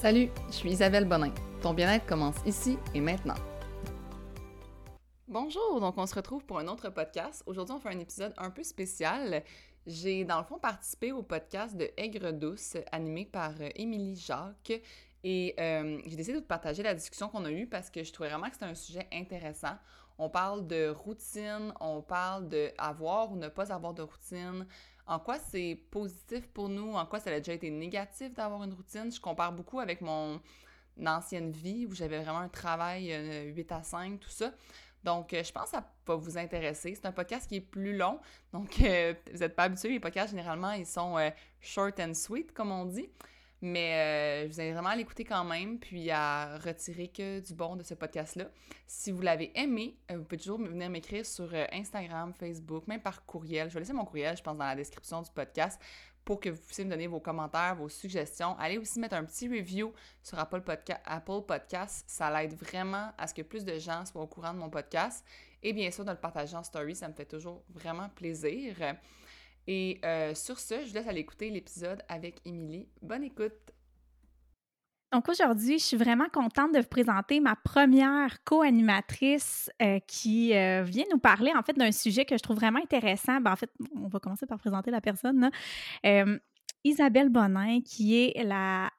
Salut, je suis Isabelle Bonin. Ton bien-être commence ici et maintenant. Bonjour, donc on se retrouve pour un autre podcast. Aujourd'hui, on fait un épisode un peu spécial. J'ai dans le fond participé au podcast de Aigre douce animé par euh, Émilie Jacques et euh, j'ai décidé de partager la discussion qu'on a eue parce que je trouvais vraiment que c'était un sujet intéressant. On parle de routine, on parle de avoir ou ne pas avoir de routine, en quoi c'est positif pour nous, en quoi ça a déjà été négatif d'avoir une routine? Je compare beaucoup avec mon ancienne vie où j'avais vraiment un travail 8 euh, à 5, tout ça. Donc, euh, je pense que ça va vous intéresser. C'est un podcast qui est plus long, donc euh, vous n'êtes pas habitués. Les podcasts, généralement, ils sont short and sweet, comme on dit. Mais euh, je vous invite vraiment à l'écouter quand même, puis à retirer que du bon de ce podcast-là. Si vous l'avez aimé, euh, vous pouvez toujours venir m'écrire sur euh, Instagram, Facebook, même par courriel. Je vais laisser mon courriel, je pense, dans la description du podcast pour que vous puissiez me donner vos commentaires, vos suggestions. Allez aussi mettre un petit review sur Apple, Apple Podcast. Ça l'aide vraiment à ce que plus de gens soient au courant de mon podcast. Et bien sûr, de le partager en story, ça me fait toujours vraiment plaisir. Et euh, sur ce, je vous laisse aller écouter l'épisode avec Émilie. Bonne écoute! Donc aujourd'hui, je suis vraiment contente de vous présenter ma première co-animatrice euh, qui euh, vient nous parler en fait d'un sujet que je trouve vraiment intéressant. Ben, en fait, on va commencer par présenter la personne. Isabelle Bonin, qui est la,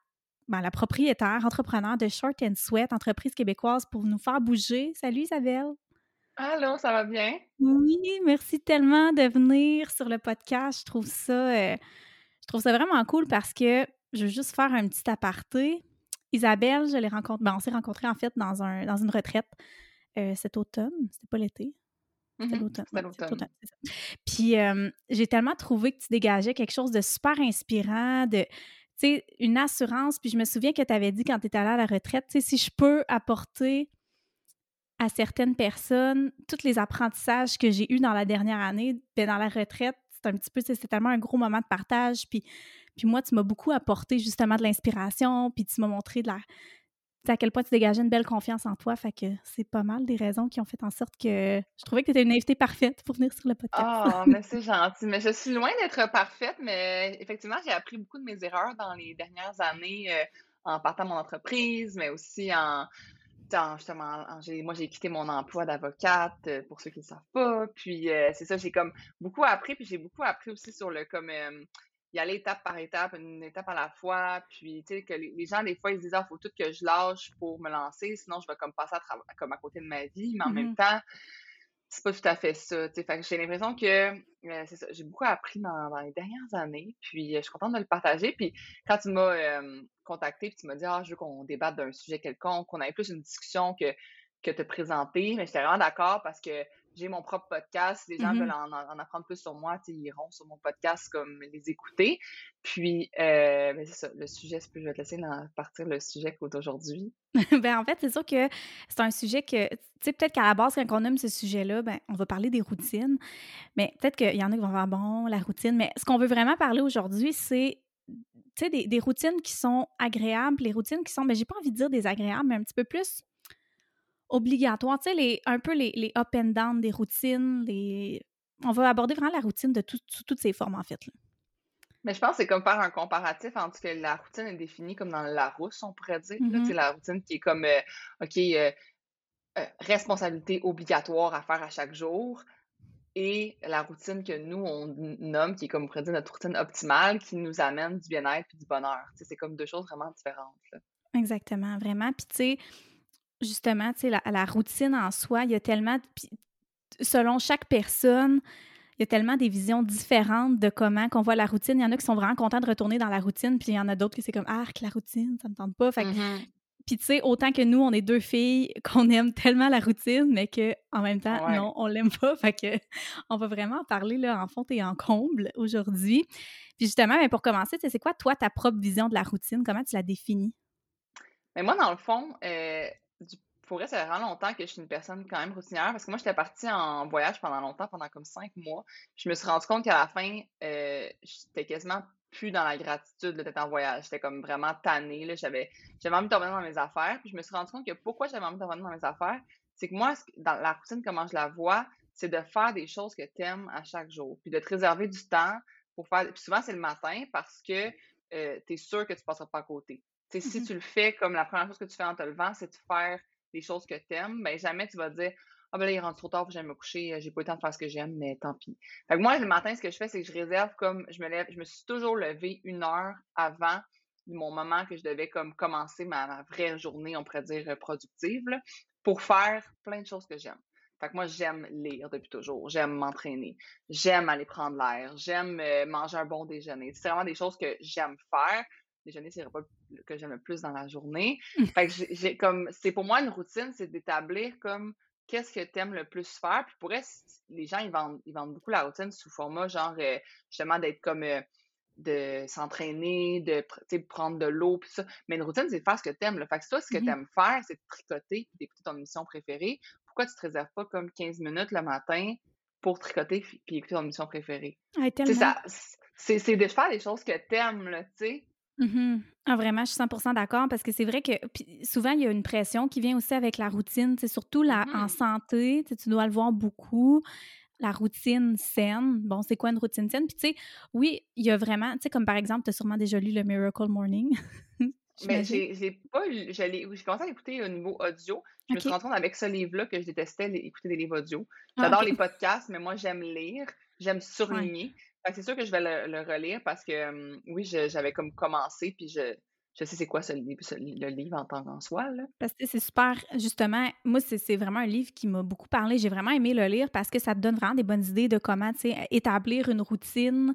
ben, la propriétaire, entrepreneur de Short and Sweat, entreprise québécoise pour nous faire bouger. Salut Isabelle! Allô, ça va bien? Oui, merci tellement de venir sur le podcast. Je trouve ça, euh, je trouve ça vraiment cool parce que je veux juste faire un petit aparté. Isabelle, je l'ai rencontrée, ben, on s'est rencontrés en fait dans, un, dans une retraite euh, cet automne. C'était pas l'été. C'était mmh l'automne. C'était l'automne. Puis euh, j'ai tellement trouvé que tu dégageais quelque chose de super inspirant, de une assurance. Puis je me souviens que tu avais dit quand tu étais allée à la retraite, si je peux apporter à certaines personnes, tous les apprentissages que j'ai eus dans la dernière année, ben dans la retraite, c'est un petit peu, c'est tellement un gros moment de partage. Puis, puis moi, tu m'as beaucoup apporté justement de l'inspiration, puis tu m'as montré de la, à quel point tu dégageais une belle confiance en toi. Fait que c'est pas mal des raisons qui ont fait en sorte que je trouvais que tu étais une invitée parfaite pour venir sur le podcast. Oh, mais c'est gentil. Mais je suis loin d'être parfaite, mais effectivement, j'ai appris beaucoup de mes erreurs dans les dernières années euh, en partant de mon entreprise, mais aussi en justement, moi, j'ai quitté mon emploi d'avocate, euh, pour ceux qui ne savent pas. Puis, euh, c'est ça, j'ai comme beaucoup appris. Puis, j'ai beaucoup appris aussi sur le, comme, euh, y aller étape par étape, une étape à la fois. Puis, tu sais, que les, gens, des fois, ils se disent, ah, faut tout que je lâche pour me lancer, sinon je vais comme passer à, comme à côté de ma vie. Mais en même mm-hmm. temps, c'est pas tout à fait ça. Fait que j'ai l'impression que c'est ça, j'ai beaucoup appris dans, les dernières années. Puis, je suis contente de le partager. Puis, quand tu m'as contacté et tu m'as dit Ah, je veux qu'on débatte d'un sujet quelconque, qu'on ait plus une discussion que, que te présenter. Mais j'étais vraiment d'accord parce que j'ai mon propre podcast. Les gens mm-hmm. veulent en, apprendre plus sur moi, ils iront sur mon podcast comme les écouter. Puis, euh, ben, c'est ça, le sujet, je vais te laisser partir le sujet d'aujourd'hui. ben, en fait, c'est sûr que c'est un sujet que, tu sais, peut-être qu'à la base, quand on aime ce sujet-là, ben, on va parler des routines. Mais peut-être qu'il y en a qui vont voir bon, la routine. Mais ce qu'on veut vraiment parler aujourd'hui, c'est des, des, routines qui sont agréables, les routines qui sont, mais ben, j'ai pas envie de dire désagréables, mais un petit peu plus obligatoires. Tu sais, les, un peu les, les, up and down des routines. Les... On va aborder vraiment la routine de toutes ses formes, en fait. Mais je pense que c'est comme faire un comparatif entre que la routine est définie comme dans la rousse, on pourrait dire. Mm la routine qui est comme, euh, OK, euh, euh, responsabilité obligatoire à faire à chaque jour et la routine que nous, on nomme, qui est comme on pourrait dire notre routine optimale, qui nous amène du bien-être et du bonheur. c'est comme deux choses vraiment différentes. Exactement, vraiment. Puis tu sais, justement, tu sais, la, routine en soi, il y a tellement... selon chaque personne, il y a tellement des visions différentes de comment qu'on voit la routine. Il y en a qui sont vraiment contents de retourner dans la routine, puis il y en a d'autres qui c'est comme ah la routine, ça me tente pas. Fait mm-hmm. Puis tu sais, autant que nous, on est deux filles qu'on aime tellement la routine, mais que en même temps, non, on l'aime pas. Fait que on va vraiment parler là, en fond et en comble aujourd'hui. Puis justement, mais pour commencer, c'est quoi toi ta propre vision de la routine? Comment tu la définis? Mais moi, dans le fond, euh, du, pour ça fait vraiment longtemps que je suis une personne quand même routinière parce que moi, j'étais partie en voyage pendant longtemps, pendant comme cinq mois. Je me suis rendu compte qu'à la fin, euh, j'étais quasiment plus dans la gratitude d'être en voyage. J'étais comme vraiment tannée. J'avais, envie de revenir dans mes affaires. Puis je me suis rendu compte que pourquoi j'avais envie de revenir dans mes affaires, c'est que moi, dans la routine, comment je la vois, c'est de faire des choses que tu aimes à chaque jour. Puis de te réserver du temps pour faire. Puis souvent, c'est le matin parce que euh, tu es sûr que tu passeras pas à côté. Si Mhm. tu le fais comme la première chose que tu fais en te levant, c'est de faire des choses que tu aimes, ben jamais tu vas dire Ah ben là, il rendu trop tard, j'aille me coucher, euh, j'ai pas le temps de faire ce que j'aime, mais tant pis. Fait que moi, le matin, ce que je fais, c'est que je réserve comme je me lève, je me suis toujours levée une heure avant mon moment que je devais comme commencer ma, ma vraie journée, on pourrait dire euh, productive, là, pour faire plein de choses que j'aime. Fait que moi, j'aime lire depuis toujours, j'aime m'entraîner, j'aime aller prendre l'air, j'aime euh, manger un bon déjeuner. C'est vraiment des choses que j'aime faire. Déjeuner, c'est le repas que j'aime le plus dans la journée. Fait que j'ai comme, c'est pour moi une routine, c'est d'établir comme qu'est-ce que tu aimes le plus faire. Puis pour être, les gens, ils vendent, ils vendent beaucoup la routine sous format, genre, euh, justement, d'être comme, euh, de s'entraîner, de prendre de l'eau, puis ça. Mais une routine, c'est de faire ce que tu aimes. Fait que toi, ce que Mhm. tu aimes faire, c'est de tricoter puis d'écouter ton émission préférée. Pourquoi tu te réserves pas comme 15 minutes le matin pour tricoter puis écouter ton émission préférée? Ouais, c'est c'est de faire des choses que tu aimes, là, tu sais. Mhm. Ah, vraiment, je suis 100% d'accord parce que c'est vrai que souvent, il y a une pression qui vient aussi avec la routine. C'est surtout la, en Mhm. santé, tu dois le voir beaucoup. La routine saine. Bon, c'est quoi une routine saine? Puis, tu sais, oui, il y a vraiment, tu sais, comme par exemple, tu as sûrement déjà lu le Miracle Morning. Mais j'imagine. j'ai pas lu- je commencé à l'écouter au niveau audio. Je me suis rendu compte avec ce livre-là que je détestais les- écouter des livres audio. Ah, J'adore les podcasts, mais moi j'aime lire, j'aime surligner. C'est sûr que je vais le, le relire parce que oui, je- j'avais comme commencé, puis je, je sais c'est quoi ce le livre en tant qu'en soi, là. Parce que c'est super, justement, moi, c'est c'est vraiment un livre qui m'a beaucoup parlé. J'ai vraiment aimé le lire parce que ça te donne vraiment des bonnes idées de comment, établir une routine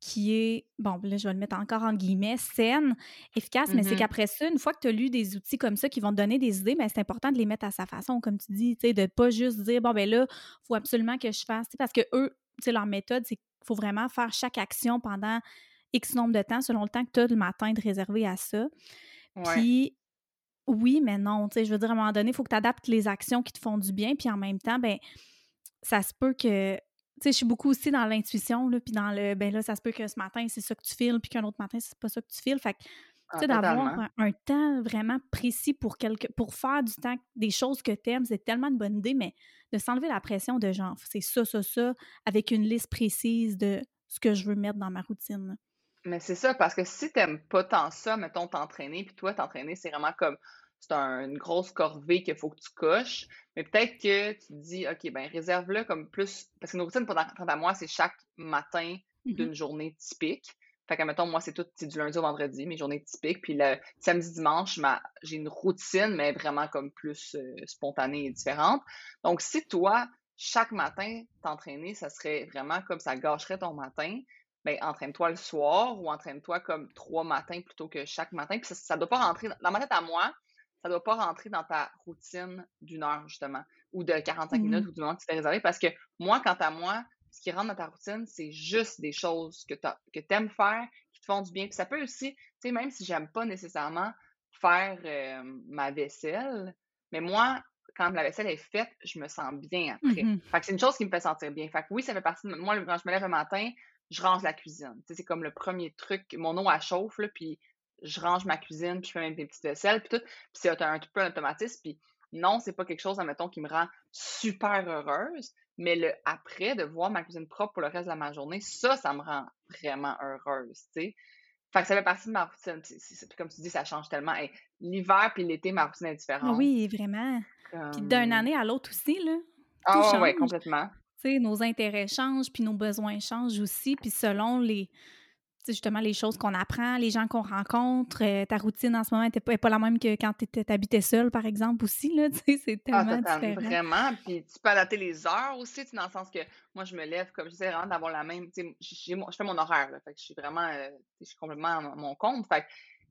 qui est, bon, là, je vais le mettre encore en guillemets, saine, efficace, mais c'est Mhm. qu'après ça, une fois que tu as lu des outils comme ça qui vont te donner des idées, mais c'est important de les mettre à sa façon, comme tu dis, tu sais, de pas juste dire, bon, ben là, il faut absolument que je fasse, parce que eux, tu sais, leur méthode, c'est qu'il faut vraiment faire chaque action pendant X nombre de temps, selon le temps que tu as le matin de réserver à ça. Ouais. Puis, oui, mais non, tu sais, je veux dire, à un moment donné, il faut que tu adaptes les actions qui te font du bien, puis en même temps, ben, ça se peut que, tu sais, je suis beaucoup aussi dans l'intuition, là, puis dans le, ben là, ça se peut que ce matin, c'est ça que tu files, puis qu'un autre matin, c'est pas ça que tu files. Fait que, Ah, sais, d'avoir un, un temps vraiment précis pour, quelque, pour faire du temps, des choses que tu aimes, c'est tellement une bonne idée, mais de s'enlever la pression de genre, c'est ça, ça, ça, avec une liste précise de ce que je veux mettre dans ma routine. Mais c'est ça, parce que si t'aimes pas tant ça, mettons, t'entraîner, puis toi, t'entraîner, c'est vraiment comme, c'est un- une grosse corvée qu'il faut que tu coches, mais peut-être que tu te dis, OK, ben réserve-le comme plus, parce qu'une routine, pour tant à moi, c'est chaque matin Mhm. d'une journée typique. Fait que, mettons, moi, c'est tout, c'est du lundi au vendredi, mes journées typiques, puis le samedi, dimanche, ma, j'ai une routine, mais vraiment comme plus euh, spontanée et différente. Donc, si toi, chaque matin, t'entraîner, ça serait vraiment comme ça gâcherait ton matin, ben, entraîne-toi le soir ou entraîne-toi comme trois matins plutôt que chaque matin. Puis ça, ne doit pas rentrer, dans, ma tête à moi, ça doit pas rentrer dans ta routine d'une heure, justement, ou de 45 minutes Mhm. ou du moment que tu t'es réservé. Parce que moi, quant à moi, ce qui rentre dans ta routine, c'est juste des choses que tu aimes faire, qui te font du bien. Puis ça peut aussi, tu sais, même si j'aime pas nécessairement faire euh, ma vaisselle, mais moi, quand la vaisselle est faite, je me sens bien après. Mhm. Fait que c'est une chose qui me fait sentir bien. Fait que oui, ça fait partie de moi, quand je me lève le matin, je range la cuisine. C'est comme le premier truc. Mon eau, elle chauffe, là, puis je range ma cuisine, puis je fais même des petites vaisselles, puis tout. Puis c'est un, un peu un automatisme. Puis non, c'est pas quelque chose, admettons, qui me rend super heureuse, mais le après, de voir ma cuisine propre pour le reste de ma journée, ça, ça me rend vraiment heureuse, tu sais. Fait que ça fait partie de ma routine. Puis comme tu dis, ça change tellement. Hey, L'hiver puis l'été, ma routine est différente. oui, vraiment. Puis d'une année à l'autre aussi, là, Ah change. complètement. Tu sais, nos intérêts changent, puis nos besoins changent aussi, puis selon les, justement, les choses qu'on apprend, les gens qu'on rencontre, euh, ta routine en ce moment n'est pas, pas la même que quand tu habitais seule, par exemple, aussi, là, tu sais, c'est Ah, tellement totalement, différent. vraiment. Puis tu peux adapter les heures aussi, dans le sens que moi, je me lève comme j'essaie vraiment d'avoir la même. Mon- je fais mon horaire, là, fait que je suis vraiment. euh, je suis complètement à mon compte. Fait que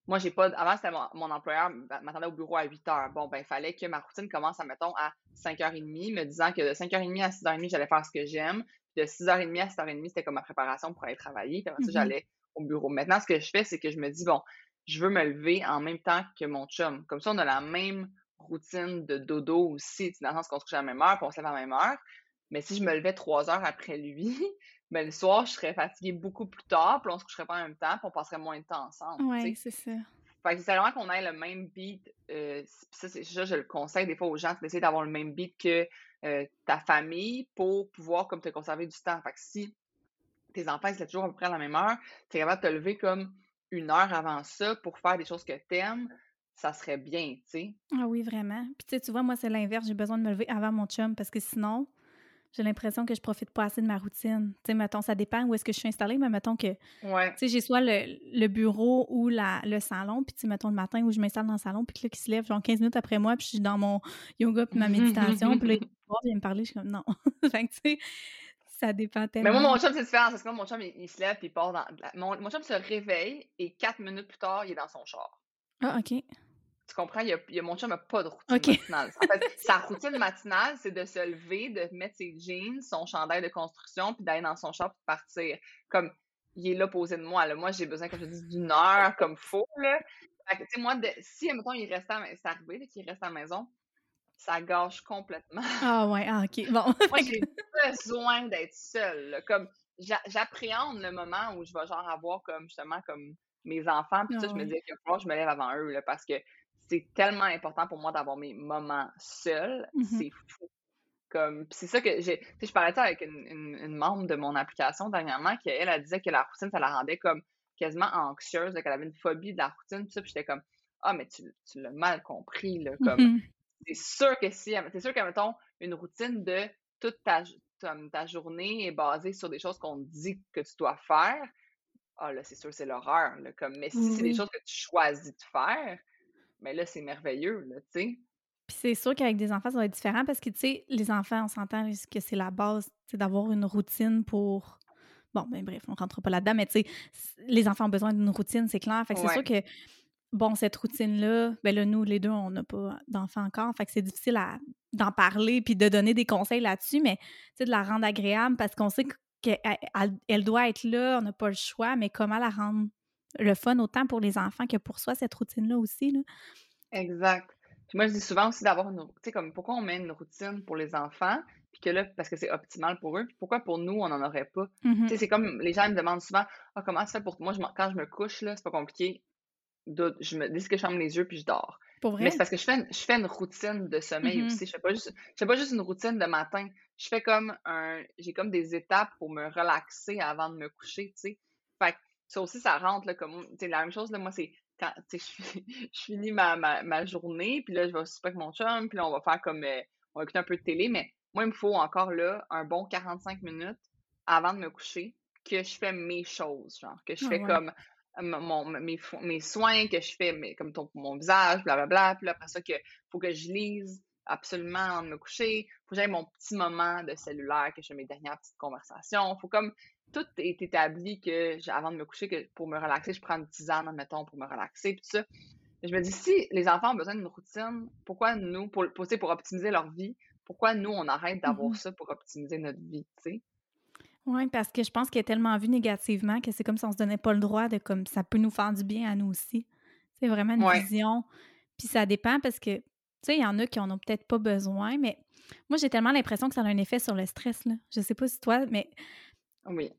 moi, j'ai pas. Avant, c'était mon, mon employeur m'a- m'attendait au bureau à 8 heures. Bon, ben, il fallait que ma routine commence, à, mettons, à 5h30, me disant que de 5h30 à 6h30, j'allais faire ce que j'aime. De 6h30 à 7h30, c'était comme ma préparation pour aller travailler. Puis après ça, Mhm. j'allais au bureau. Maintenant, ce que je fais, c'est que je me dis, bon, je veux me lever en même temps que mon chum. Comme ça, on a la même routine de dodo aussi, dans le sens qu'on se couche à la même heure, puis on se lève à la même heure. Mais si je me levais trois heures après lui, ben le soir, je serais fatiguée beaucoup plus tard, puis on se coucherait pas en même temps, puis on passerait moins de temps ensemble. Oui, c'est ça. Fait que c'est vraiment qu'on ait le même beat. euh, ça, c'est ça, je le conseille des fois aux gens, c'est d'essayer d'avoir le même beat que euh, ta famille pour pouvoir comme te conserver du temps. Fait que si tes enfants lèvent toujours à peu près à la même heure, tu es capable de te lever comme une heure avant ça pour faire des choses que t'aimes, ça serait bien, tu sais. Ah oui, vraiment. Puis tu sais, tu vois, moi, c'est l'inverse. J'ai besoin de me lever avant mon chum parce que sinon, j'ai l'impression que je profite pas assez de ma routine. Tu sais, mettons, ça dépend où est-ce que je suis installée, mais mettons que, Ouais. tu sais, j'ai soit le, le bureau ou la, le salon, puis tu mettons, le matin où je m'installe dans le salon, puis que là, qui se lève, genre 15 minutes après moi, puis je suis dans mon yoga puis ma méditation, puis là, il vient me parler, je suis comme, non. fait que, tu sais, ça dépend Mais tellement. moi, mon chum, c'est différent. Parce que moi, mon chum, il, il se lève puis il part dans. la- Mon, mon chum se réveille et quatre minutes plus tard, il est dans son char. Ah, OK. Tu comprends? Il a, il y a- mon chum n'a pas de routine matinale. En fait, sa routine matinale, c'est de se lever, de mettre ses jeans, son chandail de construction, puis d'aller dans son char puis de partir. Comme, il est là posé de moi. Là. Moi, j'ai besoin, comme je dis, d'une heure comme faux. Là. Fait que, tu sais, moi, de- si, mettons, il reste à c'est arrivé qu'il reste à la maison, ça gâche complètement. Ah, ouais, ah, OK. Bon. Moi, j'ai besoin d'être seule. là. Comme, j'a- j'appréhende le moment où je vais genre avoir comme, justement, comme mes enfants. Puis ça, je me dis qu'il va falloir que je me lève avant eux, là, parce que c'est tellement important pour moi d'avoir mes moments seuls. Mhm. C'est fou. Comme, c'est ça que j'ai. Tu sais, je parlais de ça avec une, une- une membre de mon application dernièrement, qui elle, elle disait que la routine, ça la rendait comme quasiment anxieuse, qu'elle avait une phobie de la routine, puis ça, puis j'étais comme, ah, mais tu, tu l'as mal compris, là. Comme, Mhm. C'est sûr que si, c'est sûr que, mettons, une routine de toute ta, ta, ta journée est basée sur des choses qu'on dit que tu dois faire, ah là, c'est sûr, c'est l'horreur. là, Comme, mais si c'est des choses que tu choisis de faire, mais là, c'est merveilleux, là, tu sais. Puis c'est sûr qu'avec des enfants, ça va être différent parce que, tu sais, les enfants, on s'entend que c'est la base, sais, d'avoir une routine pour... Bon, ben bref, on rentre pas là-dedans, mais tu sais, les enfants ont besoin d'une routine, c'est clair. Fait que c'est sûr que, bon, cette routine-là, ben là, nous, les deux, on n'a pas d'enfants encore, fait que c'est difficile à- d'en parler puis de donner des conseils là-dessus, mais, tu sais, de la rendre agréable parce qu'on sait qu'elle elle- doit être là, on n'a pas le choix, mais comment la rendre le fun autant pour les enfants que pour soi, cette routine-là aussi, là? Exact. Puis moi, je dis souvent aussi d'avoir une, tu sais, comme pourquoi on met une routine pour les enfants, puis que là, parce que c'est optimal pour eux, puis pourquoi pour nous, on n'en aurait pas? Tu sais, c'est comme, les gens me demandent souvent, ah, comment tu fais pour, moi, je, quand je me couche, là, c'est pas compliqué. D'autres- Je me dis que je ferme les yeux, puis je dors. Pour Mais c'est parce que je fais, une- je fais une routine de sommeil Mhm. aussi. Je fais pas juste, je fais pas juste une routine de matin. Je fais comme un, j'ai comme des étapes pour me relaxer avant de me coucher, tu sais. Fait que ça aussi, ça rentre, là, comme, tu sais, la même chose, là, moi, c'est quand, tu sais, je, fi- je finis ma, ma, ma journée, puis là, je vais souper avec mon chum, puis là, on va faire comme, euh, on va écouter un peu de télé, mais moi, il me faut encore, là, un bon 45 minutes avant de me coucher, que je fais mes choses, genre, que je Ah fais ouais. comme mon, mes, soins, que je fais mes, comme ton, mon visage, blablabla, puis là, après ça, que faut que je lise absolument avant de me coucher, faut que j'aille mon petit moment de cellulaire, que je fais mes dernières petites conversations, faut comme, tout est établi que, j'ai- avant de me coucher, que pour me relaxer, je prends une tisane, admettons, pour me relaxer, puis tout ça. Je me dis, si les enfants ont besoin d'une routine, pourquoi nous, pour, pour, pour optimiser leur vie, pourquoi nous, on arrête d'avoir Mhm. ça pour optimiser notre vie, tu sais? Oui, parce que je pense qu'elle est tellement vue négativement que c'est comme si on se donnait pas le droit de comme ça peut nous faire du bien à nous aussi. C'est vraiment une Ouais. vision. Puis ça dépend parce que, tu sais, il y en a qui en ont peut-être pas besoin, mais moi, j'ai tellement l'impression que ça a un effet sur le stress, là. Je sais pas si toi, mais Oui.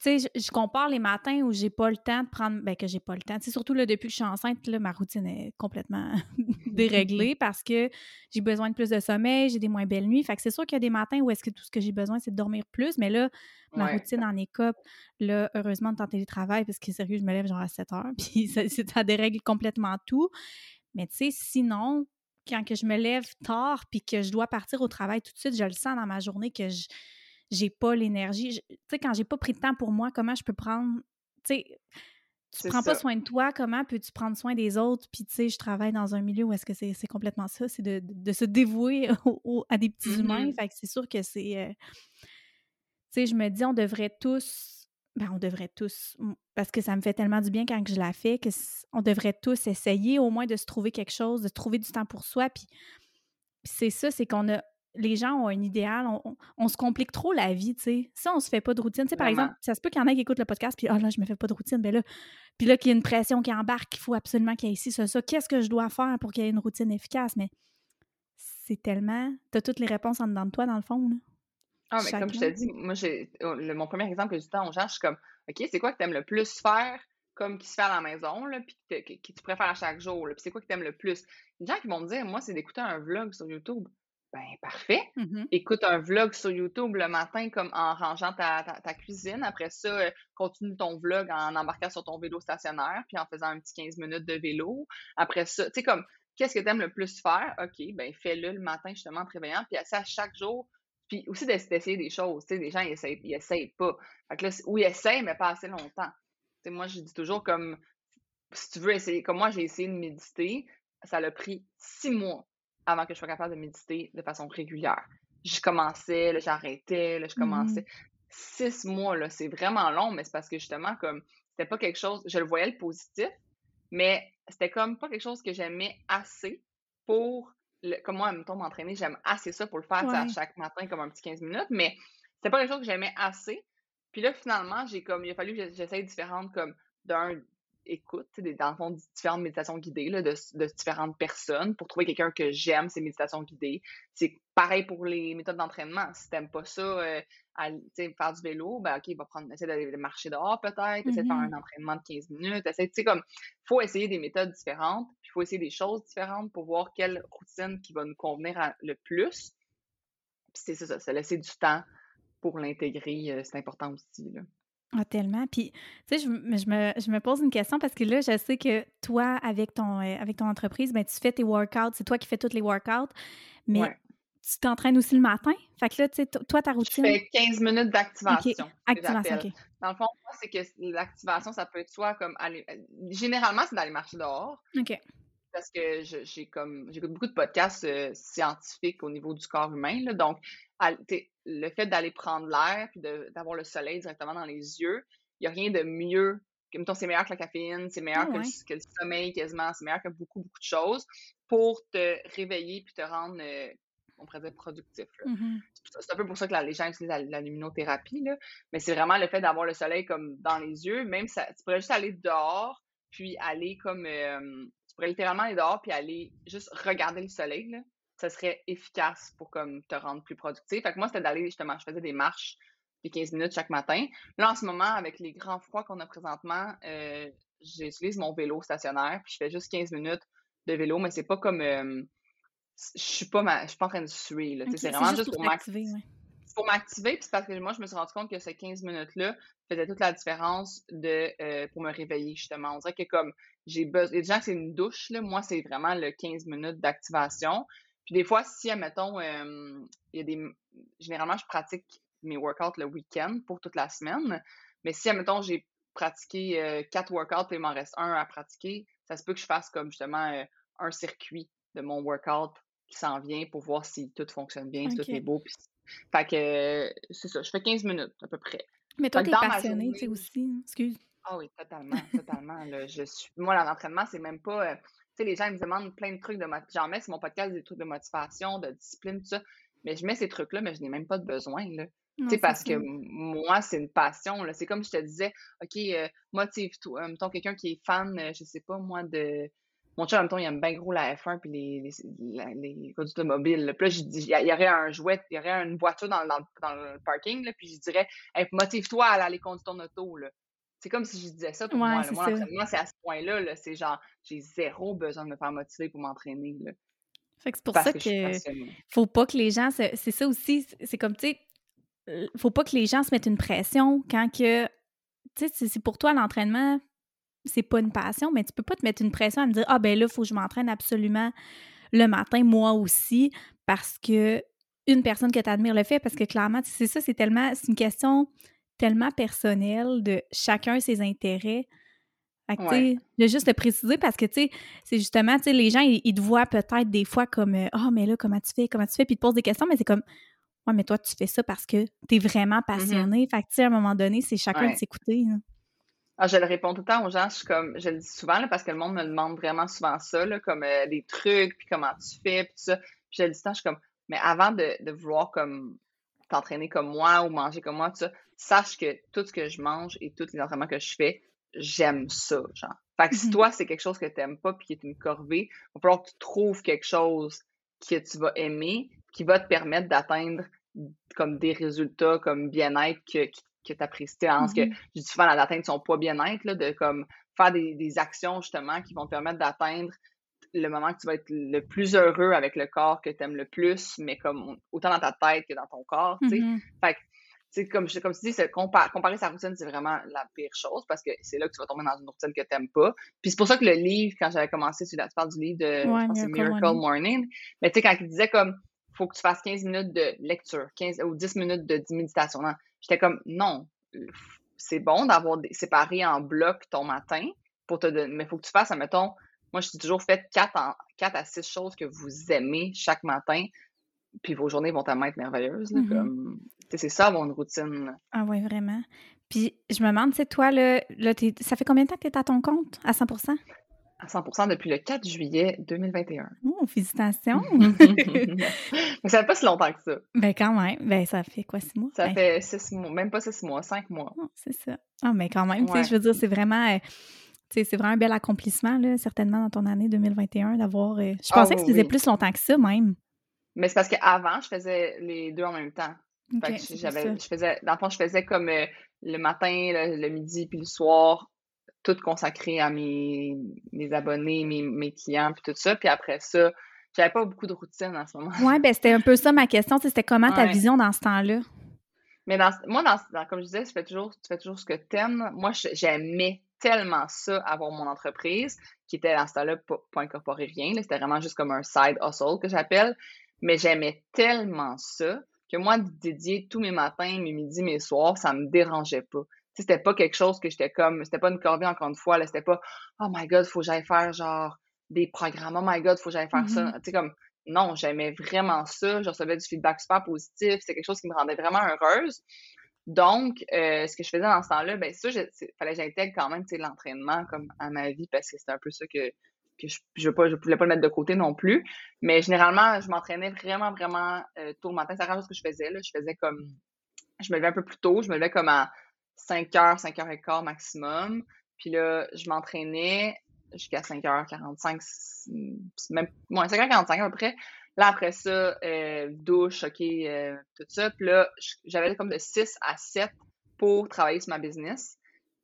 Tu sais, je, je compare les matins où j'ai pas le temps de prendre, ben que j'ai pas le temps. Sais, surtout là, depuis que je suis enceinte, là, ma routine est complètement déréglée parce que j'ai besoin de plus de sommeil, j'ai des moins belles nuits. Fait que c'est sûr qu'il y a des matins où est-ce que tout ce que j'ai besoin, c'est de dormir plus, mais là, ma Ouais. routine en écope, là, heureusement, de en télétravail, parce que sérieux, je me lève genre à 7 heures, puis ça, c'est- ça dérègle complètement tout. Mais tu sais, sinon, quand que je me lève tard, puis que je dois partir au travail tout de suite, je le sens dans ma journée que je j'ai pas l'énergie. Tu sais, quand j'ai pas pris de temps pour moi, comment je peux prendre... Tu sais, tu prends pas soin de toi, comment peux-tu prendre soin des autres? Puis, tu sais, je travaille dans un milieu où est-ce que c'est complètement ça, c'est de, de se dévouer au- au- à des petits humains. Mhm. Fait que c'est sûr que c'est... euh, tu sais, je me dis, on devrait tous... Ben, on devrait tous, parce que ça me fait tellement du bien quand je la fais, que on devrait tous essayer au moins de se trouver quelque chose, de trouver du temps pour soi. Puis, puis c'est ça, c'est qu'on a... Les gens ont un idéal, on, on- on se complique trop la vie, tu sais. Si on se fait pas de routine, tu sais, par exemple, ça se peut qu'il y en ait qui écoutent le podcast, puis « Ah là, je me fais pas de routine. » Ben là, puis là, qu'il y a une pression qui embarque, qu'il faut absolument qu'il y ait ici, ça, ça. Qu'est-ce que je dois faire pour qu'il y ait une routine efficace? Mais c'est tellement... T'as toutes les réponses en dedans de toi, dans le fond, là. Ah, mais comme je te dis, moi, j'ai oh, mon premier exemple que j'ai dit temps aux gens, je suis comme, OK, c'est quoi que tu aimes le plus faire, comme qui se fait à la maison, là, puis que, que- que tu préfères à chaque jour, là, puis c'est quoi que tu aimes le plus? Les gens qui vont me dire, moi, c'est d'écouter un vlog sur YouTube. Ben, parfait. Mmh Écoute un vlog sur YouTube le matin, comme en rangeant ta, ta, cuisine. Après ça, euh, continue ton vlog en embarquant sur ton vélo stationnaire, puis en faisant un petit 15 minutes de vélo. Après ça, tu sais, comme, qu'est-ce que tu aimes le plus faire? OK, ben, fais-le le matin, justement, en te réveillant. Puis, à chaque jour, puis aussi d'essayer des choses. Tu sais, des gens, ils essayent, ils essayent pas. Fait que là, oui, essayent, mais pas assez longtemps. Tu sais, moi, je dis toujours comme, si tu veux essayer, comme moi, j'ai essayé de méditer, ça l'a pris six mois avant que je sois capable de méditer de façon régulière. Je commençais, là, j'arrêtais, là, je commençais. Mmh Six mois, là, c'est vraiment long, mais c'est parce que justement, comme, c'était pas quelque chose, je le voyais le positif, mais c'était comme pas quelque chose que j'aimais assez pour, le, comme moi, mettons, m'entraîner, j'aime assez ça pour le faire chaque matin, comme un petit 15 minutes, mais c'était pas quelque chose que j'aimais assez. Puis là, finalement, j'ai comme, il a fallu que j'essaye différentes, comme, d'un, écoute, dans le fond, différentes méditations guidées là, de, de, différentes personnes pour trouver quelqu'un que j'aime, ces méditations guidées. C'est pareil pour les méthodes d'entraînement. Si t'aimes pas ça, euh, faire du vélo, ben OK, il va prendre, essayer d'aller marcher dehors peut-être, essayer de faire un mm-hmm. entraînement de 15 minutes, essayer, tu sais, comme, faut essayer des méthodes différentes, puis il faut essayer des choses différentes pour voir quelle routine qui va nous convenir le plus. Puis c'est ça, c'est laisser du temps pour l'intégrer, euh, c'est important aussi, là. Ah, tellement. Puis, tu sais, je, je, me, pose une question parce que là, je sais que toi, avec ton, euh, avec ton entreprise, ben, tu fais tes workouts, c'est toi qui fais tous les workouts, mais tu t'entraînes aussi le matin? Fait que là, tu sais, toi, ta routine? Je fais 15 minutes d'activation. Activation, OK. Dans le fond, c'est que l'activation, ça peut être soit comme aller. Euh, généralement, c'est d'aller marcher dehors. OK. Parce que j'ai comme j'écoute beaucoup de podcasts euh, scientifiques au niveau du corps humain. Là, donc, le fait d'aller prendre l'air puis d'avoir le soleil directement dans les yeux, il n'y a rien de mieux. Que, mettons, c'est meilleur que la caféine, c'est meilleur ah que, le, sommeil quasiment, c'est meilleur que beaucoup, beaucoup de choses pour te réveiller puis te rendre, euh, on pourrait dire, productif. Mmh c'est un peu pour ça que les gens utilisent la, luminothérapie, là. mais c'est vraiment le fait d'avoir le soleil comme dans les yeux. Même ça, tu pourrais juste aller dehors puis aller comme. Euh, tu pourrais littéralement aller dehors puis aller juste regarder le soleil. Là ça serait efficace pour comme te rendre plus productif. Fait que moi, c'était d'aller justement, je faisais des marches de 15 minutes chaque matin. Là, en ce moment, avec les grands froids qu'on a présentement, euh, j'utilise mon vélo stationnaire, puis je fais juste 15 minutes de vélo, mais c'est pas comme euh, je suis pas je suis pas en train de suer. c'est vraiment juste, pour m'activer. Pour m'activer, puis parce que moi, je me suis rendu compte que ces 15 minutes-là faisaient toute la différence de euh, pour me réveiller, justement. On dirait que comme j'ai besoin. Les gens, c'est une douche, là. Moi, c'est vraiment le 15 minutes d'activation. Puis des fois, si, admettons, il y a des. Généralement, je pratique mes workouts le week-end pour toute la semaine. Mais si, admettons, j'ai pratiqué quatre workouts et il m'en reste un à pratiquer, ça se peut que je fasse comme justement un circuit de mon workout qui s'en vient pour voir si tout fonctionne bien, si tout est beau. Puis... Fait que c'est ça, je fais 15 minutes à peu près. Mais toi, t'es passionné, tu sais, aussi. Excuse. Ah oui, totalement, totalement. je suis... Moi, l'entraînement, c'est même pas sais, les gens ils me demandent plein de trucs de J'en mets sur mon podcast des trucs de motivation, de discipline, tout ça. Mais je mets ces trucs-là, mais je n'ai même pas de besoin, là. parce que moi, c'est une passion. C'est comme je te disais, OK, euh, motive-toi. Euh, mettons quelqu'un qui est fan, euh, je sais pas, moi, de. Mon chat, mettons, il aime bien gros la F1 puis les, les, les, les automobiles. Puis là, je dis, il y, aurait un jouet, il y aurait une voiture dans, dans, dans le parking, là, puis je dirais, motive-toi à aller conduire ton auto. Là. C'est comme si je disais ça pour moi. Moi, l'entraînement, c'est à ce point-là. -là, c'est genre, j'ai zéro besoin de me faire motiver pour m'entraîner. Fait que c'est pour ça que, faut pas que les gens. C'est ça aussi. C'est comme, tu sais, faut pas que les gens se mettent une pression quand que. Tu sais, c'est pour toi l'entraînement, c'est pas une passion, mais tu peux pas te mettre une pression à me dire Ah, ben là, il faut que je m'entraîne absolument le matin, moi aussi, parce que une personne que tu admires le fait, parce que clairement, c'est ça, c'est tellement. C'est une question tellement personnel de chacun ses intérêts. Fait que, ouais. de juste le préciser parce que, tu sais, c'est justement, tu sais, les gens, ils, te voient peut-être des fois comme « Ah, oh, mais là, comment tu fais? Comment tu fais? » Puis ils te posent des questions, mais c'est comme « Ouais, mais toi, tu fais ça parce que tu es vraiment mm-hmm. passionné. Fait que, tu sais, à un moment donné, c'est chacun de s'écouter. Ah, je le réponds tout le temps aux gens. Je, suis comme, je le dis souvent là, parce que le monde me demande vraiment souvent ça, là, comme euh, des trucs, puis comment tu fais, puis ça. Puis je le dis tout le temps, je suis comme, mais avant de, de vouloir comme t'entraîner comme moi ou manger comme moi, tout ça, sache que tout ce que je mange et tous les entraînements que je fais, j'aime ça, genre. Fait que si mmh toi, c'est quelque chose que t'aimes pas puis qui est une corvée, il va falloir que tu trouves quelque chose que tu vas aimer, qui va te permettre d'atteindre comme des résultats comme bien-être que, que tu apprécies. Mmh que je dis souvent d'atteindre son poids bien-être, de comme faire des, des, actions justement qui vont te permettre d'atteindre le moment que tu vas être le plus heureux avec le corps que tu aimes le plus, mais comme autant dans ta tête que dans ton corps, tu sais. Mhm. Fait que, tu sais, comme, je- comme tu dis, compa- comparer sa routine, c'est vraiment la pire chose parce que c'est là que tu vas tomber dans une routine que tu n'aimes pas. Puis c'est pour ça que le livre, quand j'avais commencé, tu, tu parles du livre de, je pense Miracle Miracle Morning, mais tu sais, quand il disait comme, faut que tu fasses 15 minutes de lecture, 15 ou 10 minutes de méditation, j'étais comme, non, c'est bon d'avoir séparé en blocs ton matin pour te donner, mais il faut que tu fasses, admettons, moi, je suis toujours fait 4, en, 4 à 6 choses que vous aimez chaque matin, puis vos journées vont tellement être merveilleuses. Mhm. sais, c'est ça, une routine. Ah oui, vraiment. Puis je me demande, tu sais, toi, là, là ça fait combien de temps que tu es à ton compte à 100% à 100% depuis le 4 juillet 2021. Oh, félicitations! Mais ça fait pas si longtemps que ça. ben quand même, ben ça fait quoi, six mois? Ça Ben, fait 6 mois, même pas 6 mois, 5 mois. oh, c'est ça. Ah, mais quand même, tu sais, je veux dire, c'est vraiment... euh, c'est vraiment un bel accomplissement, là, certainement, dans ton année 2021, d'avoir... euh, je Ah pensais que oui, tu faisais oui. plus longtemps que ça, même. Mais c'est parce qu'avant, je faisais les deux en même temps. Fait que j'avais, je faisais, dans le fond, je faisais comme euh, le matin, le, le midi, puis le soir, tout consacré à mes, mes abonnés, mes, mes clients, puis tout ça. Puis après ça, j'avais pas beaucoup de routine en ce moment. Ouais, ben c'était un peu ça ma question, tu c'était comment ta Ouais. vision dans ce temps-là? Mais dans, moi, dans, dans- comme je disais, je fais toujours, tu fais toujours ce que t'aimes. Moi, j'aimais tellement ça, avoir mon entreprise, qui était dans ce temps-là pas, pas incorporé rien. C'était vraiment juste comme un side hustle que j'appelle. Mais j'aimais tellement ça que moi, de dédier tous mes matins, mes midis, mes soirs, ça me dérangeait pas. C'était pas quelque chose que j'étais comme, c'était pas une corvée encore une fois, c'était pas, oh my god, faut que j'aille faire genre des programmes, oh my god, faut que j'aille faire ça. Mhm. Tu sais, comme, non, j'aimais vraiment ça, je recevais du feedback super positif, c'était quelque chose qui me rendait vraiment heureuse. Donc, euh, ce que je faisais dans ce temps-là, ben ça, il fallait que j'intègre quand même l'entraînement comme à ma vie parce que c'était un peu ça que, que je je, veux pas, je voulais pas le mettre de côté non plus. Mais généralement, je m'entraînais vraiment, vraiment euh, tôt le matin. C'est rare ce que je faisais. Là. Je faisais comme. Je me levais un peu plus tôt. Je me levais comme à 5h, 5h15 maximum. Puis là, je m'entraînais jusqu'à 5h45, c- même ouais, 5h45 à peu près. Là, après ça, euh, douche, OK, euh, tout ça. Puis là, j'avais comme de 6 à 7 pour travailler sur ma business.